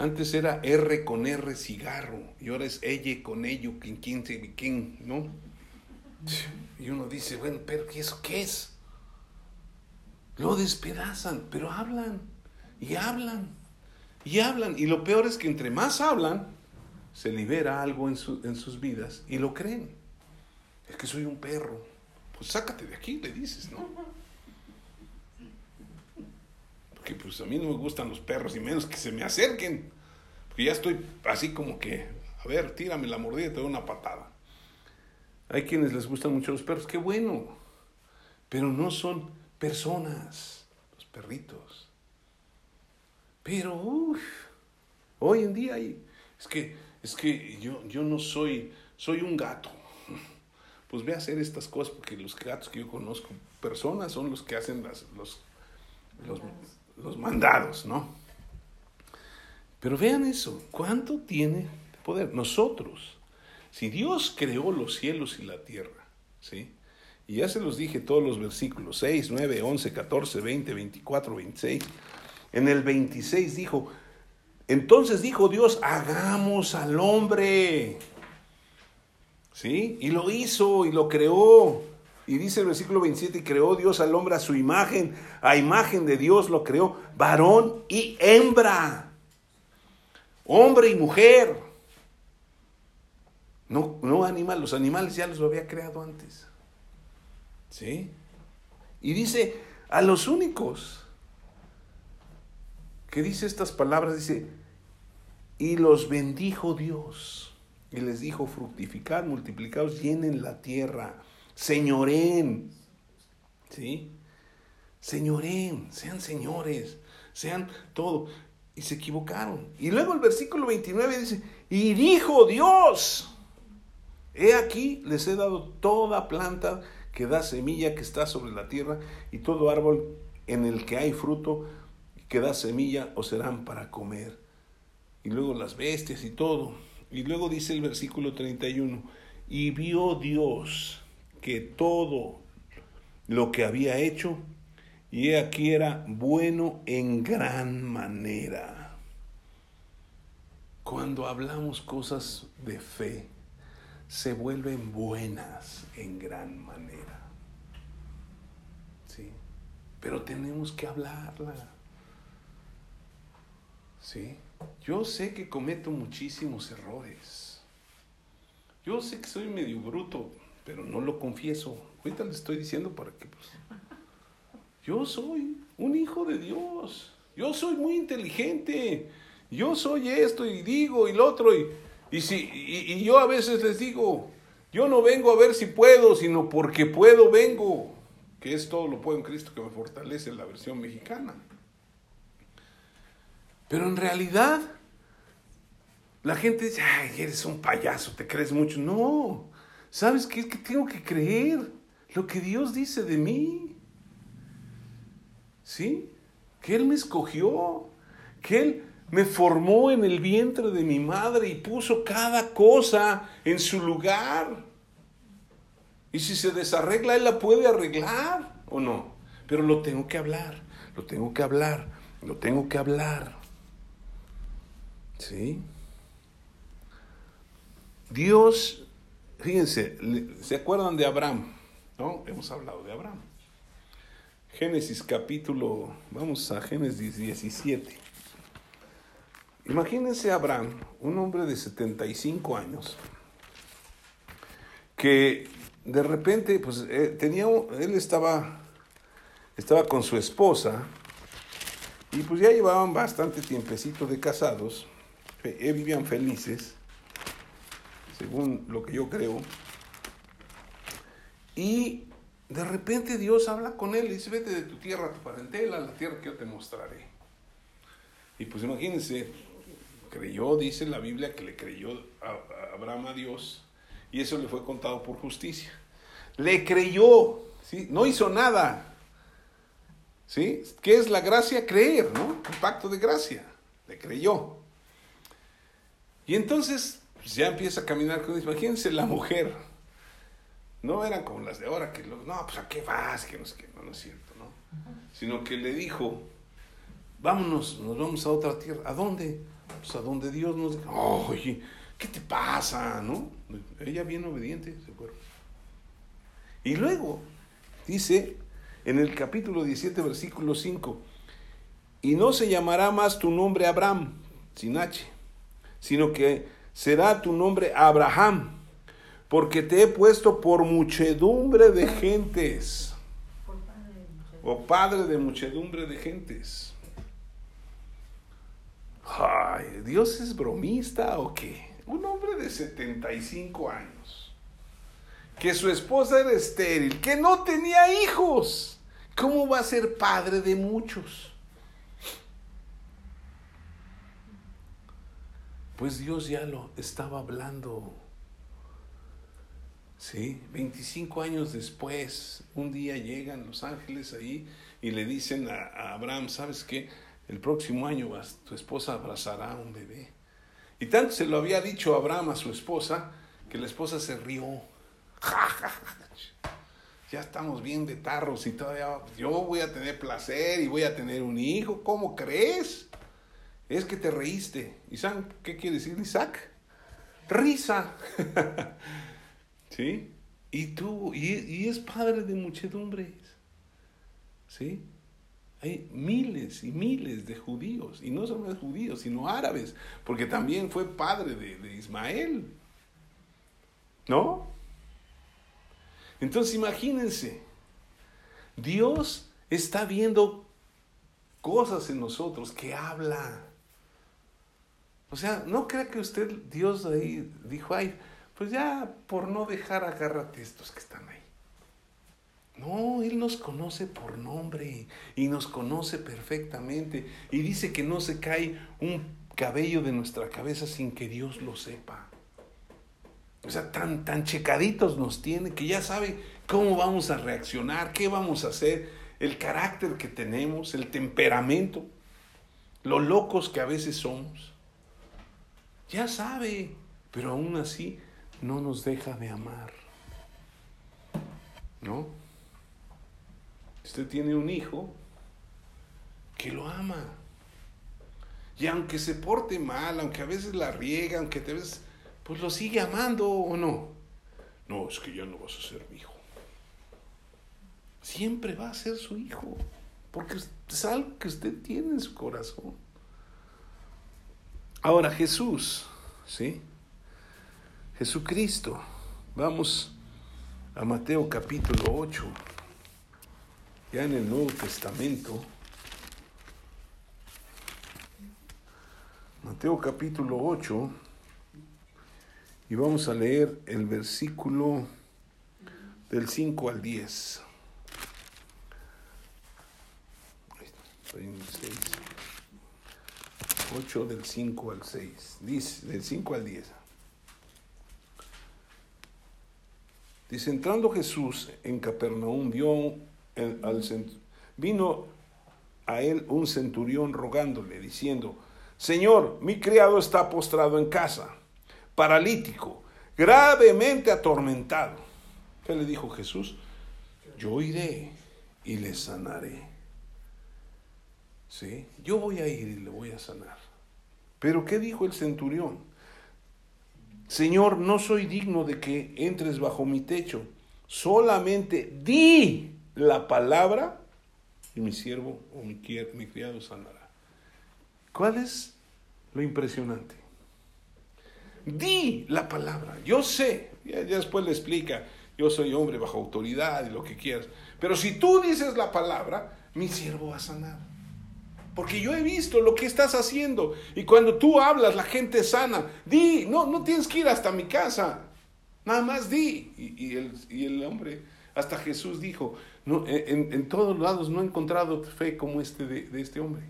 Antes era R con R cigarro y ahora es ella con ello, quien, quién, quién, ¿no? Y uno dice, bueno, pero ¿qué ¿eso qué es? Lo despedazan, pero hablan y hablan y hablan. Y lo peor es que entre más hablan, se libera algo en, en sus vidas y lo creen. Es que soy un perro, pues sácate de aquí, le dices, ¿no? Porque pues a mí no me gustan los perros y menos que se me acerquen. Porque ya estoy así como que, a ver, tírame la mordida y te doy una patada. Hay quienes les gustan mucho los perros, qué bueno. Pero no son personas, los perritos. Pero, uff, hoy en día hay, es que, es que yo, yo no soy, soy un gato pues ve a hacer estas cosas, porque los gatos que yo conozco, personas, son los que hacen las, los, los, mandados, ¿no? Pero vean eso, ¿cuánto tiene poder? Nosotros, si Dios creó los cielos y la tierra, ¿sí? Y ya se los dije todos los versículos, 6, 9, 11, 14, 20, 24, 26. En el 26 dijo, entonces dijo Dios, hagamos al hombre ¿Sí? Y lo hizo y lo creó. Y dice el versículo 27, y creó Dios al hombre a su imagen, a imagen de Dios lo creó, varón y hembra, hombre y mujer. No, no animal, los animales ya los había creado antes. ¿Sí? Y dice, a los únicos que dice estas palabras, dice, y los bendijo Dios. Y les dijo, fructificad, multiplicados, llenen la tierra, señoren. ¿Sí? Señoren, sean señores, sean todo. Y se equivocaron. Y luego el versículo 29 dice, y dijo Dios, he aquí les he dado toda planta que da semilla que está sobre la tierra y todo árbol en el que hay fruto que da semilla o serán para comer. Y luego las bestias y todo. Y luego dice el versículo 31, y vio Dios que todo lo que había hecho, y aquí era bueno en gran manera. cuando hablamos cosas de fe, se vuelven buenas en gran manera. ¿Sí? Pero tenemos que hablarla. ¿Sí? Yo sé que cometo muchísimos errores. Yo sé que soy medio bruto, pero no lo confieso. Ahorita le estoy diciendo para que pues, yo soy un hijo de Dios. Yo soy muy inteligente. Yo soy esto y digo y lo otro. Y, y, si, y, yo a veces les digo, yo no vengo a ver si puedo, sino porque puedo vengo. Que es todo lo puedo en Cristo que me fortalece la versión mexicana. Pero en realidad, la gente dice, ay, eres un payaso, te crees mucho. No, ¿sabes qué? Es que tengo que creer lo que Dios dice de mí. ¿Sí? Que Él me escogió, que Él me formó en el vientre de mi madre y puso cada cosa en su lugar. Y si se desarregla, Él la puede arreglar o no. Pero lo tengo que hablar, lo tengo que hablar, lo tengo que hablar. ¿Sí? Dios, fíjense, ¿se acuerdan de Abraham? ¿No? Hemos hablado de Abraham. Génesis capítulo, vamos a Génesis 17. Imagínense Abraham, un hombre de 75 años, que de repente, pues eh, tenía, él estaba, estaba con su esposa y pues ya llevaban bastante tiempecito de casados, vivían felices, según lo que yo creo, y de repente Dios habla con él y dice, vete de tu tierra, tu parentela, a la tierra que yo te mostraré. Y pues imagínense, creyó, dice la Biblia, que le creyó a Abraham a Dios y eso le fue contado por justicia. Le creyó, ¿sí? no hizo nada. ¿Sí? ¿Qué es la gracia? Creer, ¿no? Un pacto de gracia. Le creyó. Y entonces pues, ya empieza a caminar con Imagínense la mujer no eran como las de ahora, que los, no, pues a qué vas, que no, que no, no es cierto, ¿no? Sino que le dijo, vámonos, nos vamos a otra tierra. ¿A dónde? Pues a donde Dios nos dijo, oye, ¿qué te pasa? ¿No? Ella bien obediente, se acuerda. Y luego dice en el capítulo 17, versículo 5, y no se llamará más tu nombre Abraham, sin H, sino que será tu nombre Abraham porque te he puesto por muchedumbre de gentes. O padre de muchedumbre de gentes. Ay, ¿Dios es bromista o qué? Un hombre de 75 años, que su esposa era estéril, que no tenía hijos. ¿Cómo va a ser padre de muchos? Pues Dios ya lo estaba hablando. Sí, 25 años después, un día llegan los ángeles ahí y le dicen a, Abraham, ¿sabes qué? El próximo año tu esposa abrazará a un bebé. Y tanto se lo había dicho Abraham a su esposa que la esposa se rió. ya estamos bien de tarros y todavía yo voy a tener placer y voy a tener un hijo. ¿Cómo crees? Es que te reíste. ¿Y saben qué quiere decir Isaac? Risa. ¿Sí? Y tú, y, es padre de muchedumbres. ¿Sí? Hay miles y miles de judíos, y no solo judíos, sino árabes, porque también fue padre de, de Ismael. ¿No? Entonces imagínense, Dios está viendo cosas en nosotros que habla. O sea, no crea que usted, Dios ahí dijo, ay, pues ya por no dejar agárrate estos que están ahí. No, Él nos conoce por nombre y nos conoce perfectamente y dice que no se cae un cabello de nuestra cabeza sin que Dios lo sepa. O sea, tan, tan checaditos nos tiene que ya sabe cómo vamos a reaccionar, qué vamos a hacer, el carácter que tenemos, el temperamento, lo locos que a veces somos. Ya sabe, pero aún así no nos deja de amar. ¿No? Usted tiene un hijo que lo ama. Y aunque se porte mal, aunque a veces la riega, aunque te ves, pues lo sigue amando o no. No, es que ya no vas a ser mi hijo. Siempre va a ser su hijo, porque es algo que usted tiene en su corazón. Ahora Jesús, ¿sí? Jesucristo. Vamos a Mateo capítulo 8, ya en el Nuevo Testamento. Mateo capítulo 8 y vamos a leer el versículo del 5 al 10. 8 del 5 al 6. Dice, del 5 al 10. Dice, entrando Jesús en Capernaum, vio al, vino a él un centurión rogándole, diciendo, Señor, mi criado está postrado en casa, paralítico, gravemente atormentado. ¿Qué le dijo Jesús? Yo iré y le sanaré. ¿Sí? Yo voy a ir y le voy a sanar. Pero ¿qué dijo el centurión? Señor, no soy digno de que entres bajo mi techo. Solamente di la palabra y mi siervo o mi, criado sanará. ¿Cuál es lo impresionante? Di la palabra. Yo sé, ya, después le explica, yo soy hombre bajo autoridad y lo que quieras. Pero si tú dices la palabra, mi siervo va a sanar. Porque yo he visto lo que estás haciendo. Y cuando tú hablas, la gente sana. Di, no, no tienes que ir hasta mi casa. Nada más di. Y, el, y el, hombre, hasta Jesús dijo, no, en, en, todos lados no he encontrado fe como este de, de este hombre.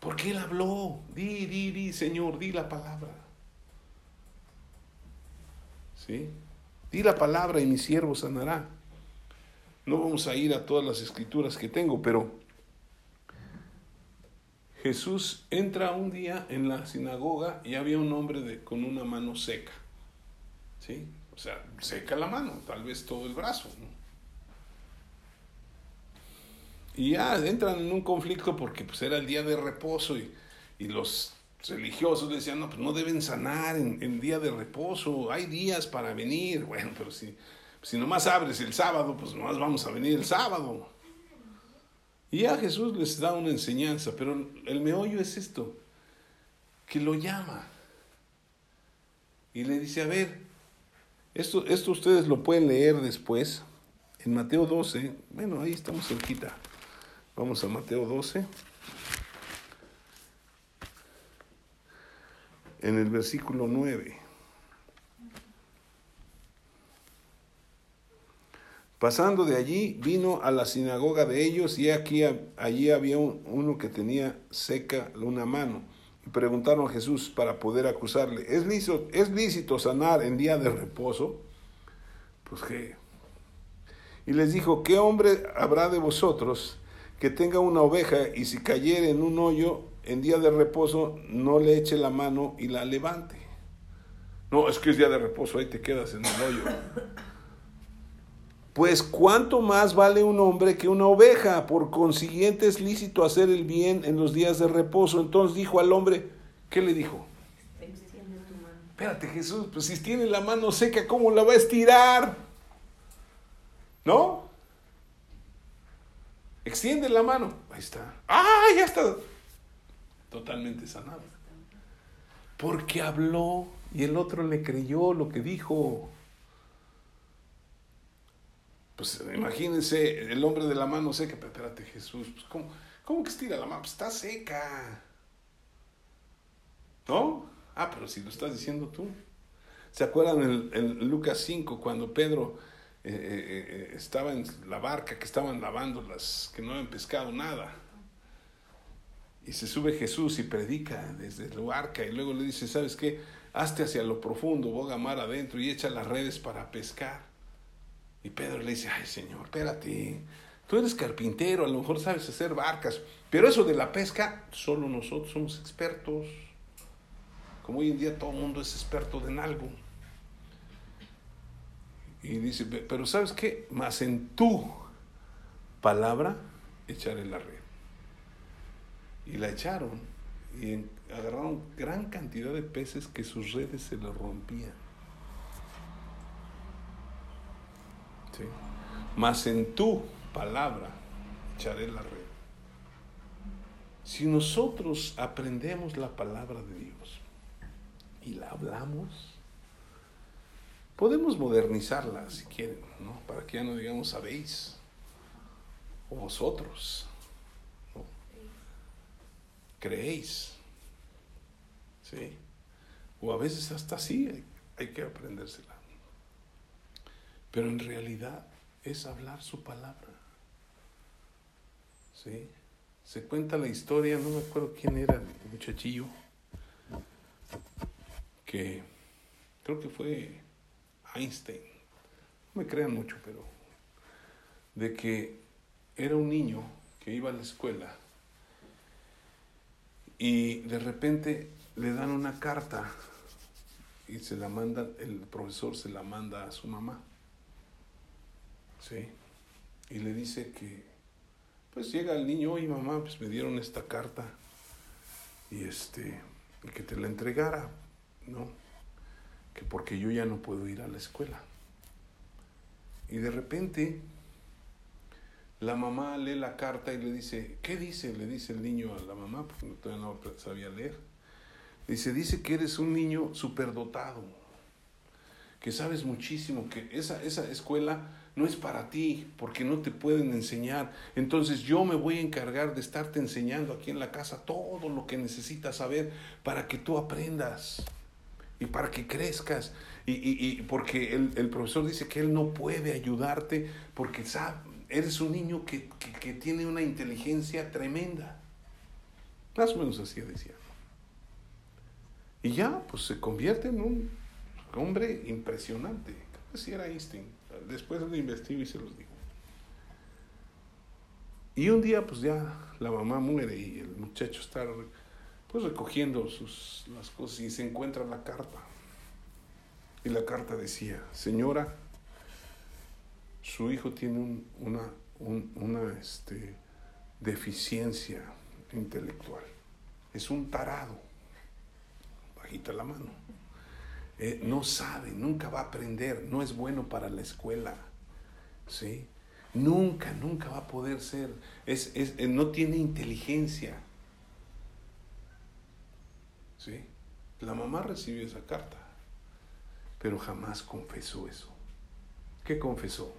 Porque Él habló. Di, di, di, Señor, di la palabra. ¿Sí? Di la palabra y mi siervo sanará. No vamos a ir a todas las escrituras que tengo, pero Jesús entra un día en la sinagoga y había un hombre de, con una mano seca. ¿Sí? O sea, seca la mano, tal vez todo el brazo. ¿no? Y ya entran en un conflicto porque pues, era el día de reposo y, los religiosos decían, no, pues no deben sanar en, día de reposo, hay días para venir. Bueno, pero si, si nomás abres el sábado, pues nomás vamos a venir el sábado. Y ya Jesús les da una enseñanza, pero el meollo es esto, que lo llama. Y le dice, a ver, esto, esto ustedes lo pueden leer después, en Mateo 12, bueno, ahí estamos cerquita. Vamos a Mateo 12. En el versículo 9. Pasando de allí, vino a la sinagoga de ellos y aquí allí había uno que tenía seca una mano. Y preguntaron a Jesús para poder acusarle, ¿es lícito, ¿es lícito sanar en día de reposo? Pues qué. Y les dijo, ¿qué hombre habrá de vosotros que tenga una oveja y si cayere en un hoyo en día de reposo, no le eche la mano y la levante. No, es que es día de reposo, ahí te quedas en el hoyo. Pues cuánto más vale un hombre que una oveja, por consiguiente es lícito hacer el bien en los días de reposo. Entonces dijo al hombre, ¿qué le dijo? Espérate Jesús, pues si tiene la mano seca, ¿cómo la va a estirar? ¿No? Extiende la mano. Ahí está. ¡Ah, ya está! Totalmente sanado. Porque habló y el otro le creyó lo que dijo. Pues imagínense, el hombre de la mano seca, pero espérate Jesús, pues, ¿cómo, ¿cómo que estira la mano? Pues está seca. ¿No? Ah, pero si lo estás diciendo tú. ¿Se acuerdan en, en Lucas 5 cuando Pedro eh, eh, eh, estaba en la barca que estaban lavando las que no habían pescado nada. Y se sube Jesús y predica desde la barca y luego le dice, ¿sabes qué? Hazte hacia lo profundo, boga mar adentro y echa las redes para pescar. Y Pedro le dice, ay Señor, espérate, tú eres carpintero, a lo mejor sabes hacer barcas, pero eso de la pesca, solo nosotros somos expertos. Como hoy en día todo el mundo es experto en algo. Y dice, pero ¿sabes qué? Más en tu palabra echaré la red. y la echaron y agarraron gran cantidad de peces que sus redes se les rompían. ¿Sí? Mas en tu palabra echaré la red. Si nosotros aprendemos la palabra de Dios y la hablamos, podemos modernizarla si quieren, ¿no? Para que ya no digamos sabéis o vosotros creéis. ¿Sí? O a veces hasta así hay, hay que aprendérsela. Pero en realidad es hablar su palabra. ¿Sí? Se cuenta la historia, no me acuerdo quién era el muchachillo, que creo que fue Einstein, no me crean mucho, pero de que era un niño que iba a la escuela y de repente le dan una carta y se la manda, el profesor se la manda a su mamá. ¿Sí? Y le dice que, pues llega el niño, oye mamá, pues me dieron esta carta y este, y que te la entregara, ¿no? Que porque yo ya no puedo ir a la escuela. Y de repente la mamá lee la carta y le dice, ¿qué dice? Le dice el niño a la mamá, porque todavía no sabía leer. Dice, dice que eres un niño superdotado, que sabes muchísimo, que esa, esa escuela no es para ti, porque no te pueden enseñar. Entonces yo me voy a encargar de estarte enseñando aquí en la casa todo lo que necesitas saber para que tú aprendas y para que crezcas. Y, y, porque el, el profesor dice que él no puede ayudarte porque sabe, eres un niño que, tiene una inteligencia tremenda. Más o menos así decía. Y ya, pues se convierte en un hombre impresionante. Creo que era Einstein. Después lo investigo y se los digo. Y un día, pues ya la mamá muere y el muchacho está pues recogiendo sus, las cosas y se encuentra la carta. Y la carta decía, señora, su hijo tiene una, una este, deficiencia intelectual. Es un tarado. Bajita la mano. Eh, no sabe, nunca va a aprender, no es bueno para la escuela. ¿Sí? Nunca, nunca va a poder ser. Es, es, eh, no tiene inteligencia. ¿Sí? La mamá recibió esa carta, pero jamás confesó eso. ¿Qué confesó?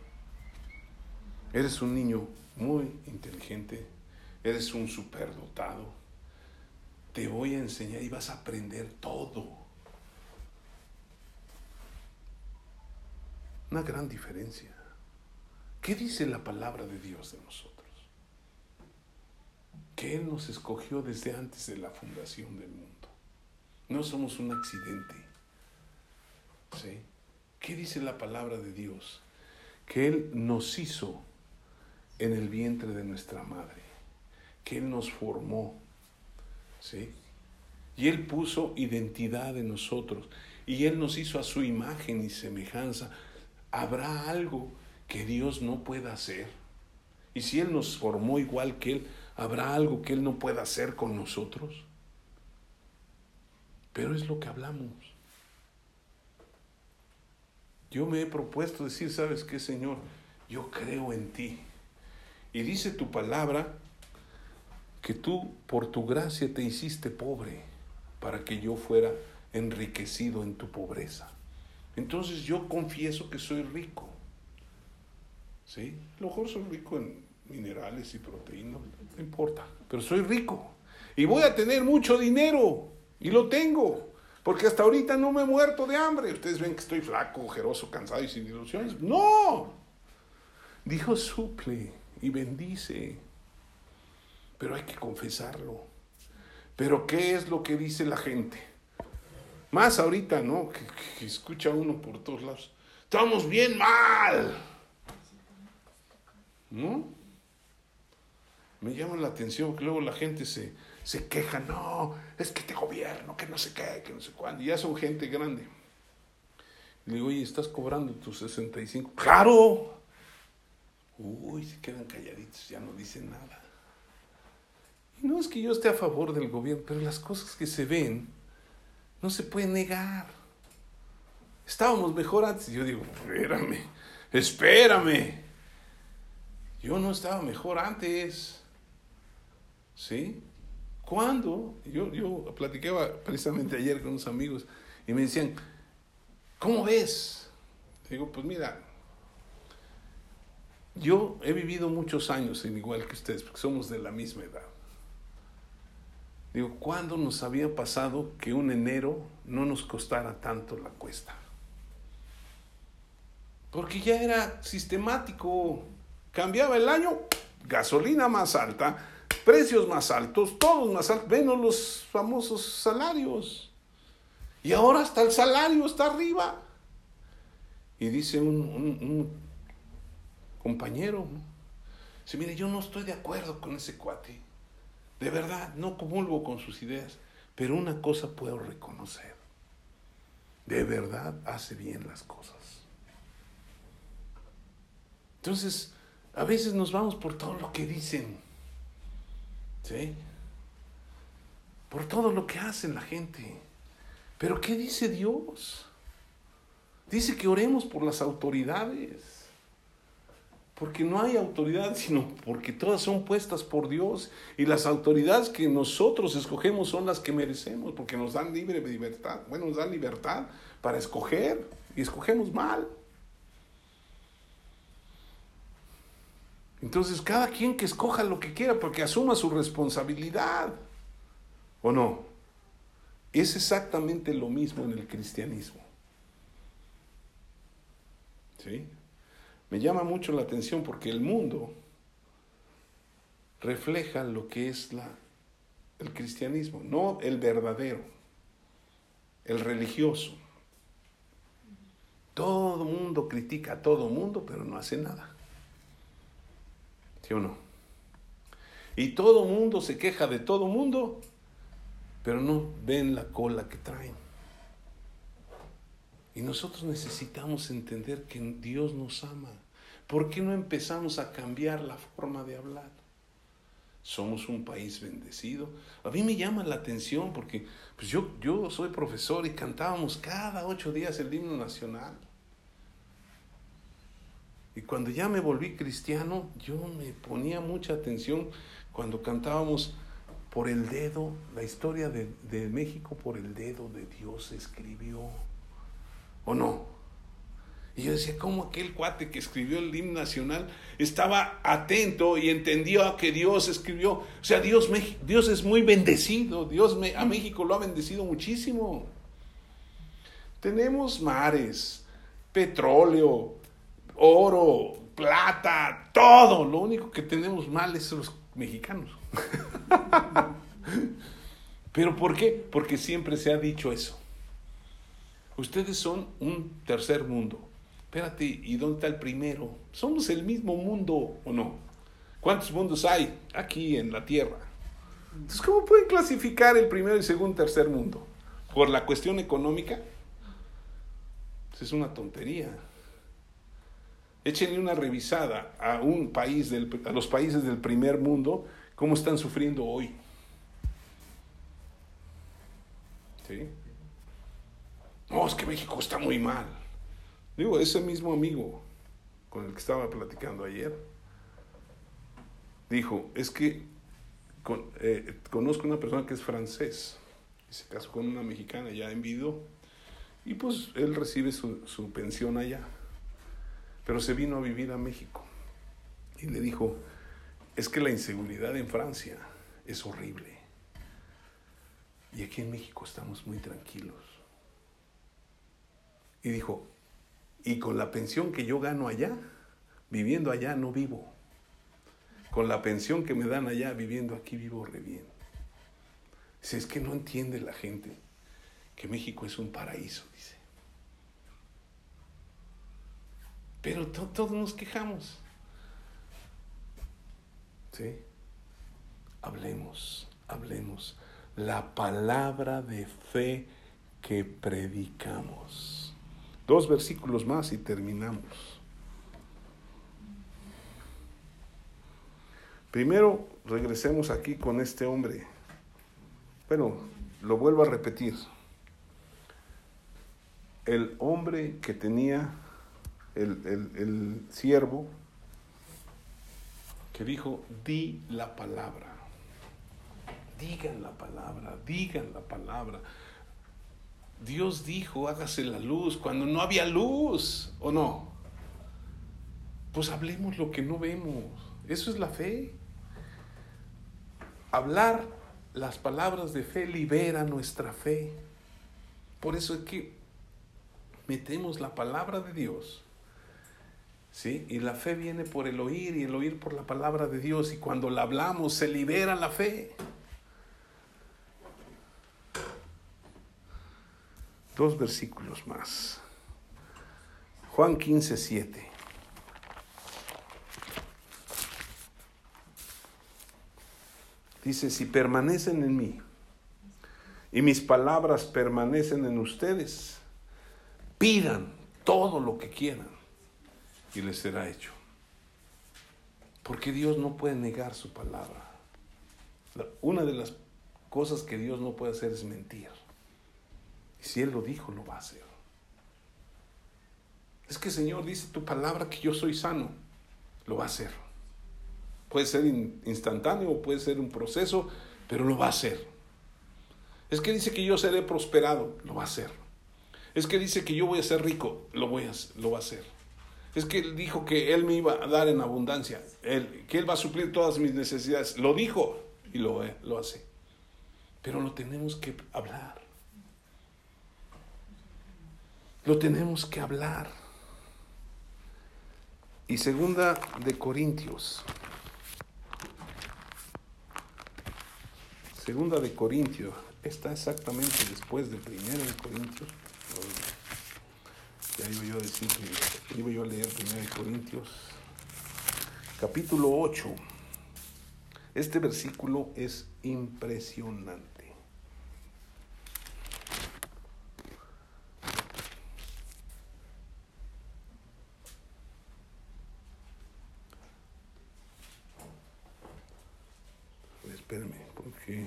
Eres un niño muy inteligente, eres un superdotado. Te voy a enseñar y vas a aprender todo. Una gran diferencia. ¿Qué dice la palabra de Dios de nosotros? Que Él nos escogió desde antes de la fundación del mundo. No somos un accidente. ¿Sí? ¿Qué dice la palabra de Dios? Que Él nos hizo en el vientre de nuestra madre, que Él nos formó, ¿sí? Y Él puso identidad en nosotros, y Él nos hizo a su imagen y semejanza. ¿Habrá algo que Dios no pueda hacer? Y si Él nos formó igual que Él, ¿habrá algo que Él no pueda hacer con nosotros? Pero es lo que hablamos. Yo me he propuesto decir, ¿sabes qué, Señor? Yo creo en ti. Y dice tu palabra que tú por tu gracia te hiciste pobre para que yo fuera enriquecido en tu pobreza. Entonces yo confieso que soy rico. ¿Sí? A lo mejor soy rico en minerales y proteínas, no importa, pero soy rico. Y voy a tener mucho dinero. Y lo tengo. Porque hasta ahorita no me he muerto de hambre. Ustedes ven que estoy flaco, ojeroso, cansado y sin ilusiones. No. Dijo suple y bendice. Pero hay que confesarlo. Pero ¿qué es lo que dice la gente? Más ahorita, ¿no? Que, escucha uno por todos lados. Estamos bien mal. ¿No? Me llama la atención que luego la gente se, se queja, no, es que te gobierno, que no sé qué, que no sé cuándo. Y ya son gente grande. Le digo, oye, ¿estás cobrando tus 65? Claro, Uy, se quedan calladitos, ya no dicen nada. No es que yo esté a favor del gobierno, pero las cosas que se ven no se pueden negar. Estábamos mejor antes. Yo digo, espérame, espérame. Yo no estaba mejor antes. ¿Sí? ¿Cuándo? Yo, yo platicaba precisamente ayer con unos amigos y me decían, ¿cómo ves? Digo, pues mira, yo he vivido muchos años en igual que ustedes, porque somos de la misma edad. Digo, ¿cuándo nos había pasado que un enero no nos costara tanto la cuesta? Porque ya era sistemático. Cambiaba el año, gasolina más alta, precios más altos, todos más altos. Ven los famosos salarios. Y ahora hasta el salario está arriba. Y dice un, compañero, dice, mire, yo no estoy de acuerdo con ese cuate. De verdad, no comulgo con sus ideas. Pero una cosa puedo reconocer. De verdad hace bien las cosas. Entonces, a veces nos vamos por todo lo que dicen. ¿Sí? Por todo lo que hacen la gente. Pero ¿qué dice Dios? Dice que oremos por las autoridades. Porque no hay autoridad, sino porque todas son puestas por Dios. Y las autoridades que nosotros escogemos son las que merecemos, porque nos dan libre libertad. Bueno, nos dan libertad para escoger y escogemos mal. Entonces, cada quien que escoja lo que quiera, porque asuma su responsabilidad. ¿O no? Es exactamente lo mismo en el cristianismo. ¿Sí? Me llama mucho la atención porque el mundo refleja lo que es la, el cristianismo, no el verdadero, el religioso. Todo mundo critica a todo mundo, pero no hace nada. ¿Sí o no? Y todo mundo se queja de todo mundo, pero no ven la cola que traen. Y nosotros necesitamos entender que Dios nos ama. ¿Por qué no empezamos a cambiar la forma de hablar? Somos un país bendecido. A mí me llama la atención porque pues yo, yo soy profesor y cantábamos cada ocho días el himno nacional. Y cuando ya me volví cristiano, yo me ponía mucha atención cuando cantábamos por el dedo, la historia de, de México por el dedo de Dios escribió. ¿O no? Y yo decía, ¿cómo aquel cuate que escribió el himno nacional estaba atento y entendió que Dios escribió? O sea, Dios, Dios es muy bendecido, Dios a México lo ha bendecido muchísimo. Tenemos mares, petróleo, oro, plata, todo. Lo único que tenemos mal es los mexicanos. ¿Pero por qué? Porque siempre se ha dicho eso. Ustedes son un tercer mundo. Espérate, ¿y dónde está el primero? Somos el mismo mundo, ¿o no? ¿Cuántos mundos hay aquí en la Tierra? Entonces, ¿cómo pueden clasificar el primero, el segundo, tercer mundo? ¿Por la cuestión económica? Pues es una tontería. Échenle una revisada a un país del, a los países del primer mundo, cómo están sufriendo hoy. ¿Sí? No, es que México está muy mal. Digo, ese mismo amigo con el que estaba platicando ayer, dijo, es que eh, conozco una persona que es francés, y se casó con una mexicana ya en Vido, y pues él recibe su, su pensión allá, pero se vino a vivir a México. Y le dijo, es que la inseguridad en Francia es horrible. Y aquí en México estamos muy tranquilos. Y dijo, y con la pensión que yo gano allá, viviendo allá no vivo. Con la pensión que me dan allá, viviendo aquí, vivo re bien. Dice, es que no entiende la gente que México es un paraíso, dice. Pero todos nos quejamos. ¿Sí? Hablemos, hablemos. La palabra de fe que predicamos. Dos versículos más y terminamos. Primero regresemos aquí con este hombre. Bueno, lo vuelvo a repetir. El hombre que tenía el, el siervo que dijo, di la palabra. Digan la palabra, digan la palabra. Dios dijo, hágase la luz, cuando no había luz, ¿o no? Pues hablemos lo que no vemos. Eso es la fe. Hablar las palabras de fe libera nuestra fe. Por eso es que metemos la palabra de Dios. ¿Sí? Y la fe viene por el oír y el oír por la palabra de Dios. Y cuando la hablamos se libera la fe. Dos versículos más. Juan 15, 7. Dice, si permanecen en mí y mis palabras permanecen en ustedes, pidan todo lo que quieran y les será hecho. Porque Dios no puede negar su palabra. Una de las cosas que Dios no puede hacer es mentir. Si Él lo dijo, lo va a hacer. Es que Señor dice tu palabra que yo soy sano. Lo va a hacer. Puede ser instantáneo, puede ser un proceso, pero lo va a hacer. Es que dice que yo seré prosperado, lo va a hacer. Es que dice que yo voy a ser rico, lo, voy a, lo va a hacer. Es que él dijo que él me iba a dar en abundancia, él, que él va a suplir todas mis necesidades. Lo dijo y lo, lo hace. Pero lo tenemos que hablar. Lo tenemos que hablar. Y segunda de Corintios. Segunda de Corintios. Está exactamente después de primera de Corintios. Ya iba yo a decir iba yo a leer primera de Corintios. Capítulo 8. Este versículo es impresionante. espérame, porque...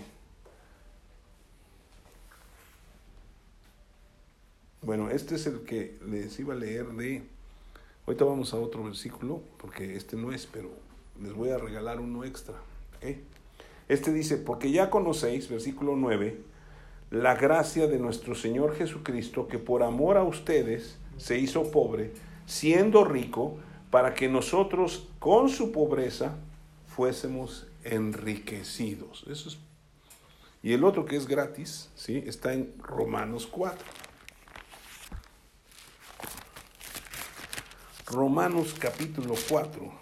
Bueno, este es el que les iba a leer de... Ahorita vamos a otro versículo, porque este no es, pero les voy a regalar uno extra. Este dice, porque ya conocéis, versículo 9, la gracia de nuestro Señor Jesucristo, que por amor a ustedes se hizo pobre, siendo rico, para que nosotros con su pobreza fuésemos enriquecidos. Eso es. Y el otro que es gratis, ¿sí? está en Romanos 4. Romanos capítulo 4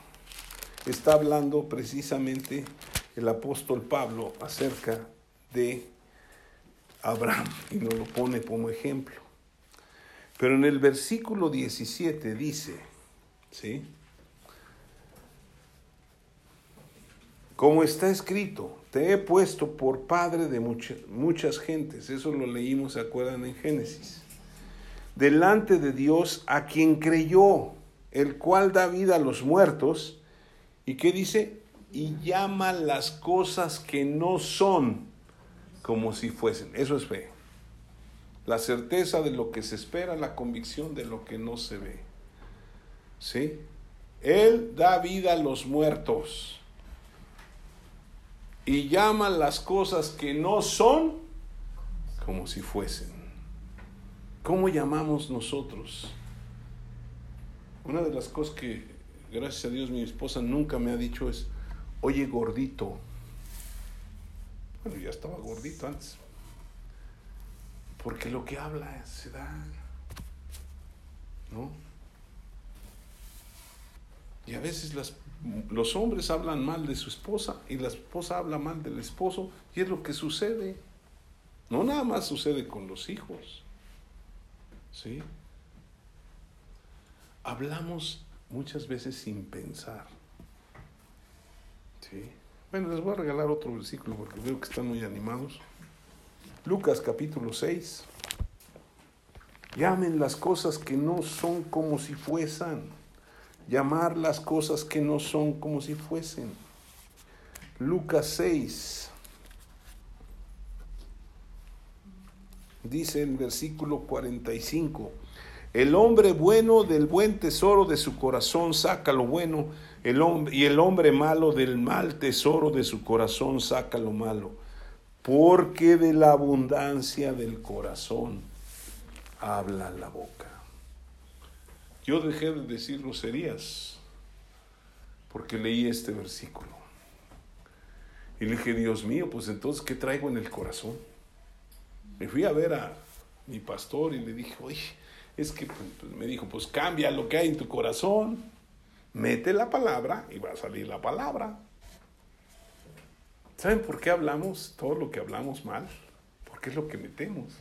está hablando precisamente el apóstol Pablo acerca de Abraham y nos lo pone como ejemplo. Pero en el versículo 17 dice, ¿sí? Como está escrito, te he puesto por padre de muchas gentes. Eso lo leímos, ¿se acuerdan en Génesis? Delante de Dios a quien creyó, el cual da vida a los muertos. ¿Y qué dice? Y llama las cosas que no son como si fuesen. Eso es fe. La certeza de lo que se espera, la convicción de lo que no se ve. ¿Sí? Él da vida a los muertos y llaman las cosas que no son como si fuesen. ¿Cómo llamamos nosotros? Una de las cosas que, gracias a Dios, mi esposa nunca me ha dicho es, oye gordito. Bueno, ya estaba gordito antes. Porque lo que habla se da. ¿No? Y a veces las los hombres hablan mal de su esposa y la esposa habla mal del esposo y es lo que sucede. No nada más sucede con los hijos. ¿Sí? Hablamos muchas veces sin pensar. ¿Sí? Bueno, les voy a regalar otro versículo porque veo que están muy animados. Lucas capítulo 6. Llamen las cosas que no son como si fuesen llamar las cosas que no son como si fuesen. Lucas 6. Dice el versículo 45. El hombre bueno del buen tesoro de su corazón saca lo bueno, el y el hombre malo del mal tesoro de su corazón saca lo malo, porque de la abundancia del corazón habla la boca. Yo dejé de decir groserías porque leí este versículo. Y le dije, Dios mío, pues entonces, ¿qué traigo en el corazón? Me fui a ver a mi pastor y le dije, oye, es que pues, pues, me dijo, pues cambia lo que hay en tu corazón, mete la palabra y va a salir la palabra. ¿Saben por qué hablamos todo lo que hablamos mal? Porque es lo que metemos,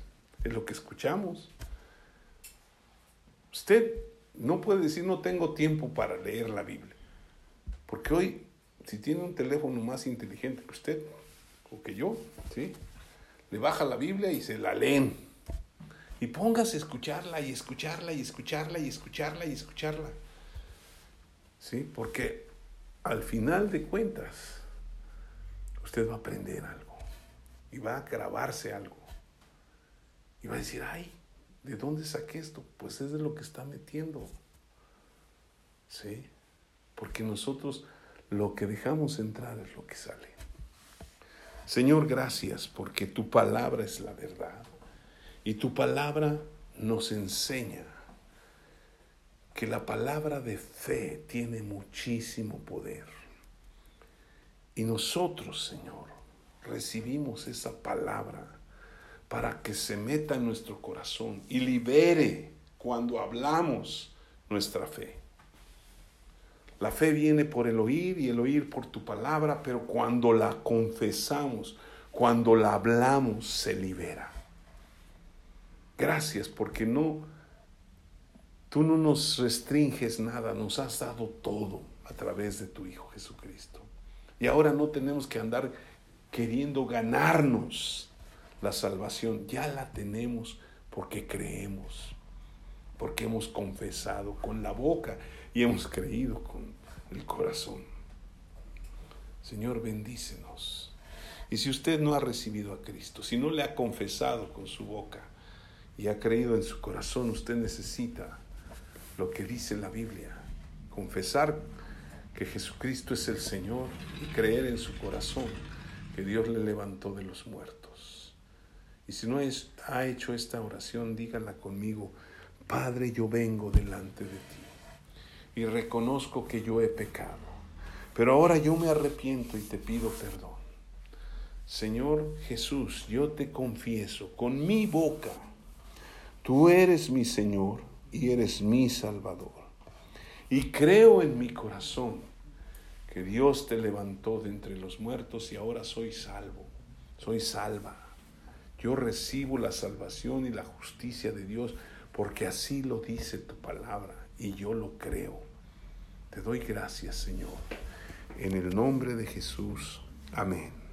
es lo que escuchamos. Usted no puede decir no tengo tiempo para leer la Biblia. Porque hoy, si tiene un teléfono más inteligente que usted, o que yo, ¿sí? le baja la Biblia y se la leen. Y póngase a escucharla y escucharla y escucharla y escucharla y escucharla. ¿Sí? Porque al final de cuentas, usted va a aprender algo y va a grabarse algo. Y va a decir, ay, ¿de dónde saqué esto? Pues es de lo que está metiendo. ¿Sí? Porque nosotros lo que dejamos entrar es lo que sale. Señor, gracias porque tu palabra es la verdad. Y tu palabra nos enseña que la palabra de fe tiene muchísimo poder. Y nosotros, Señor, recibimos esa palabra para que se meta en nuestro corazón y libere cuando hablamos nuestra fe. La fe viene por el oír y el oír por tu palabra, pero cuando la confesamos, cuando la hablamos, se libera. Gracias porque no, tú no nos restringes nada, nos has dado todo a través de tu Hijo Jesucristo. Y ahora no tenemos que andar queriendo ganarnos la salvación, ya la tenemos porque creemos, porque hemos confesado con la boca y hemos creído con el corazón. Señor, bendícenos. Y si usted no ha recibido a Cristo, si no le ha confesado con su boca y ha creído en su corazón, usted necesita lo que dice la Biblia, confesar que Jesucristo es el Señor y creer en su corazón que Dios le levantó de los muertos. Y si no ha hecho esta oración, dígala conmigo, Padre, yo vengo delante de ti y reconozco que yo he pecado. Pero ahora yo me arrepiento y te pido perdón. Señor Jesús, yo te confieso con mi boca, tú eres mi Señor y eres mi Salvador. Y creo en mi corazón que Dios te levantó de entre los muertos y ahora soy salvo, soy salva. Yo recibo la salvación y la justicia de Dios porque así lo dice tu palabra y yo lo creo. Te doy gracias, Señor. En el nombre de Jesús. Amén.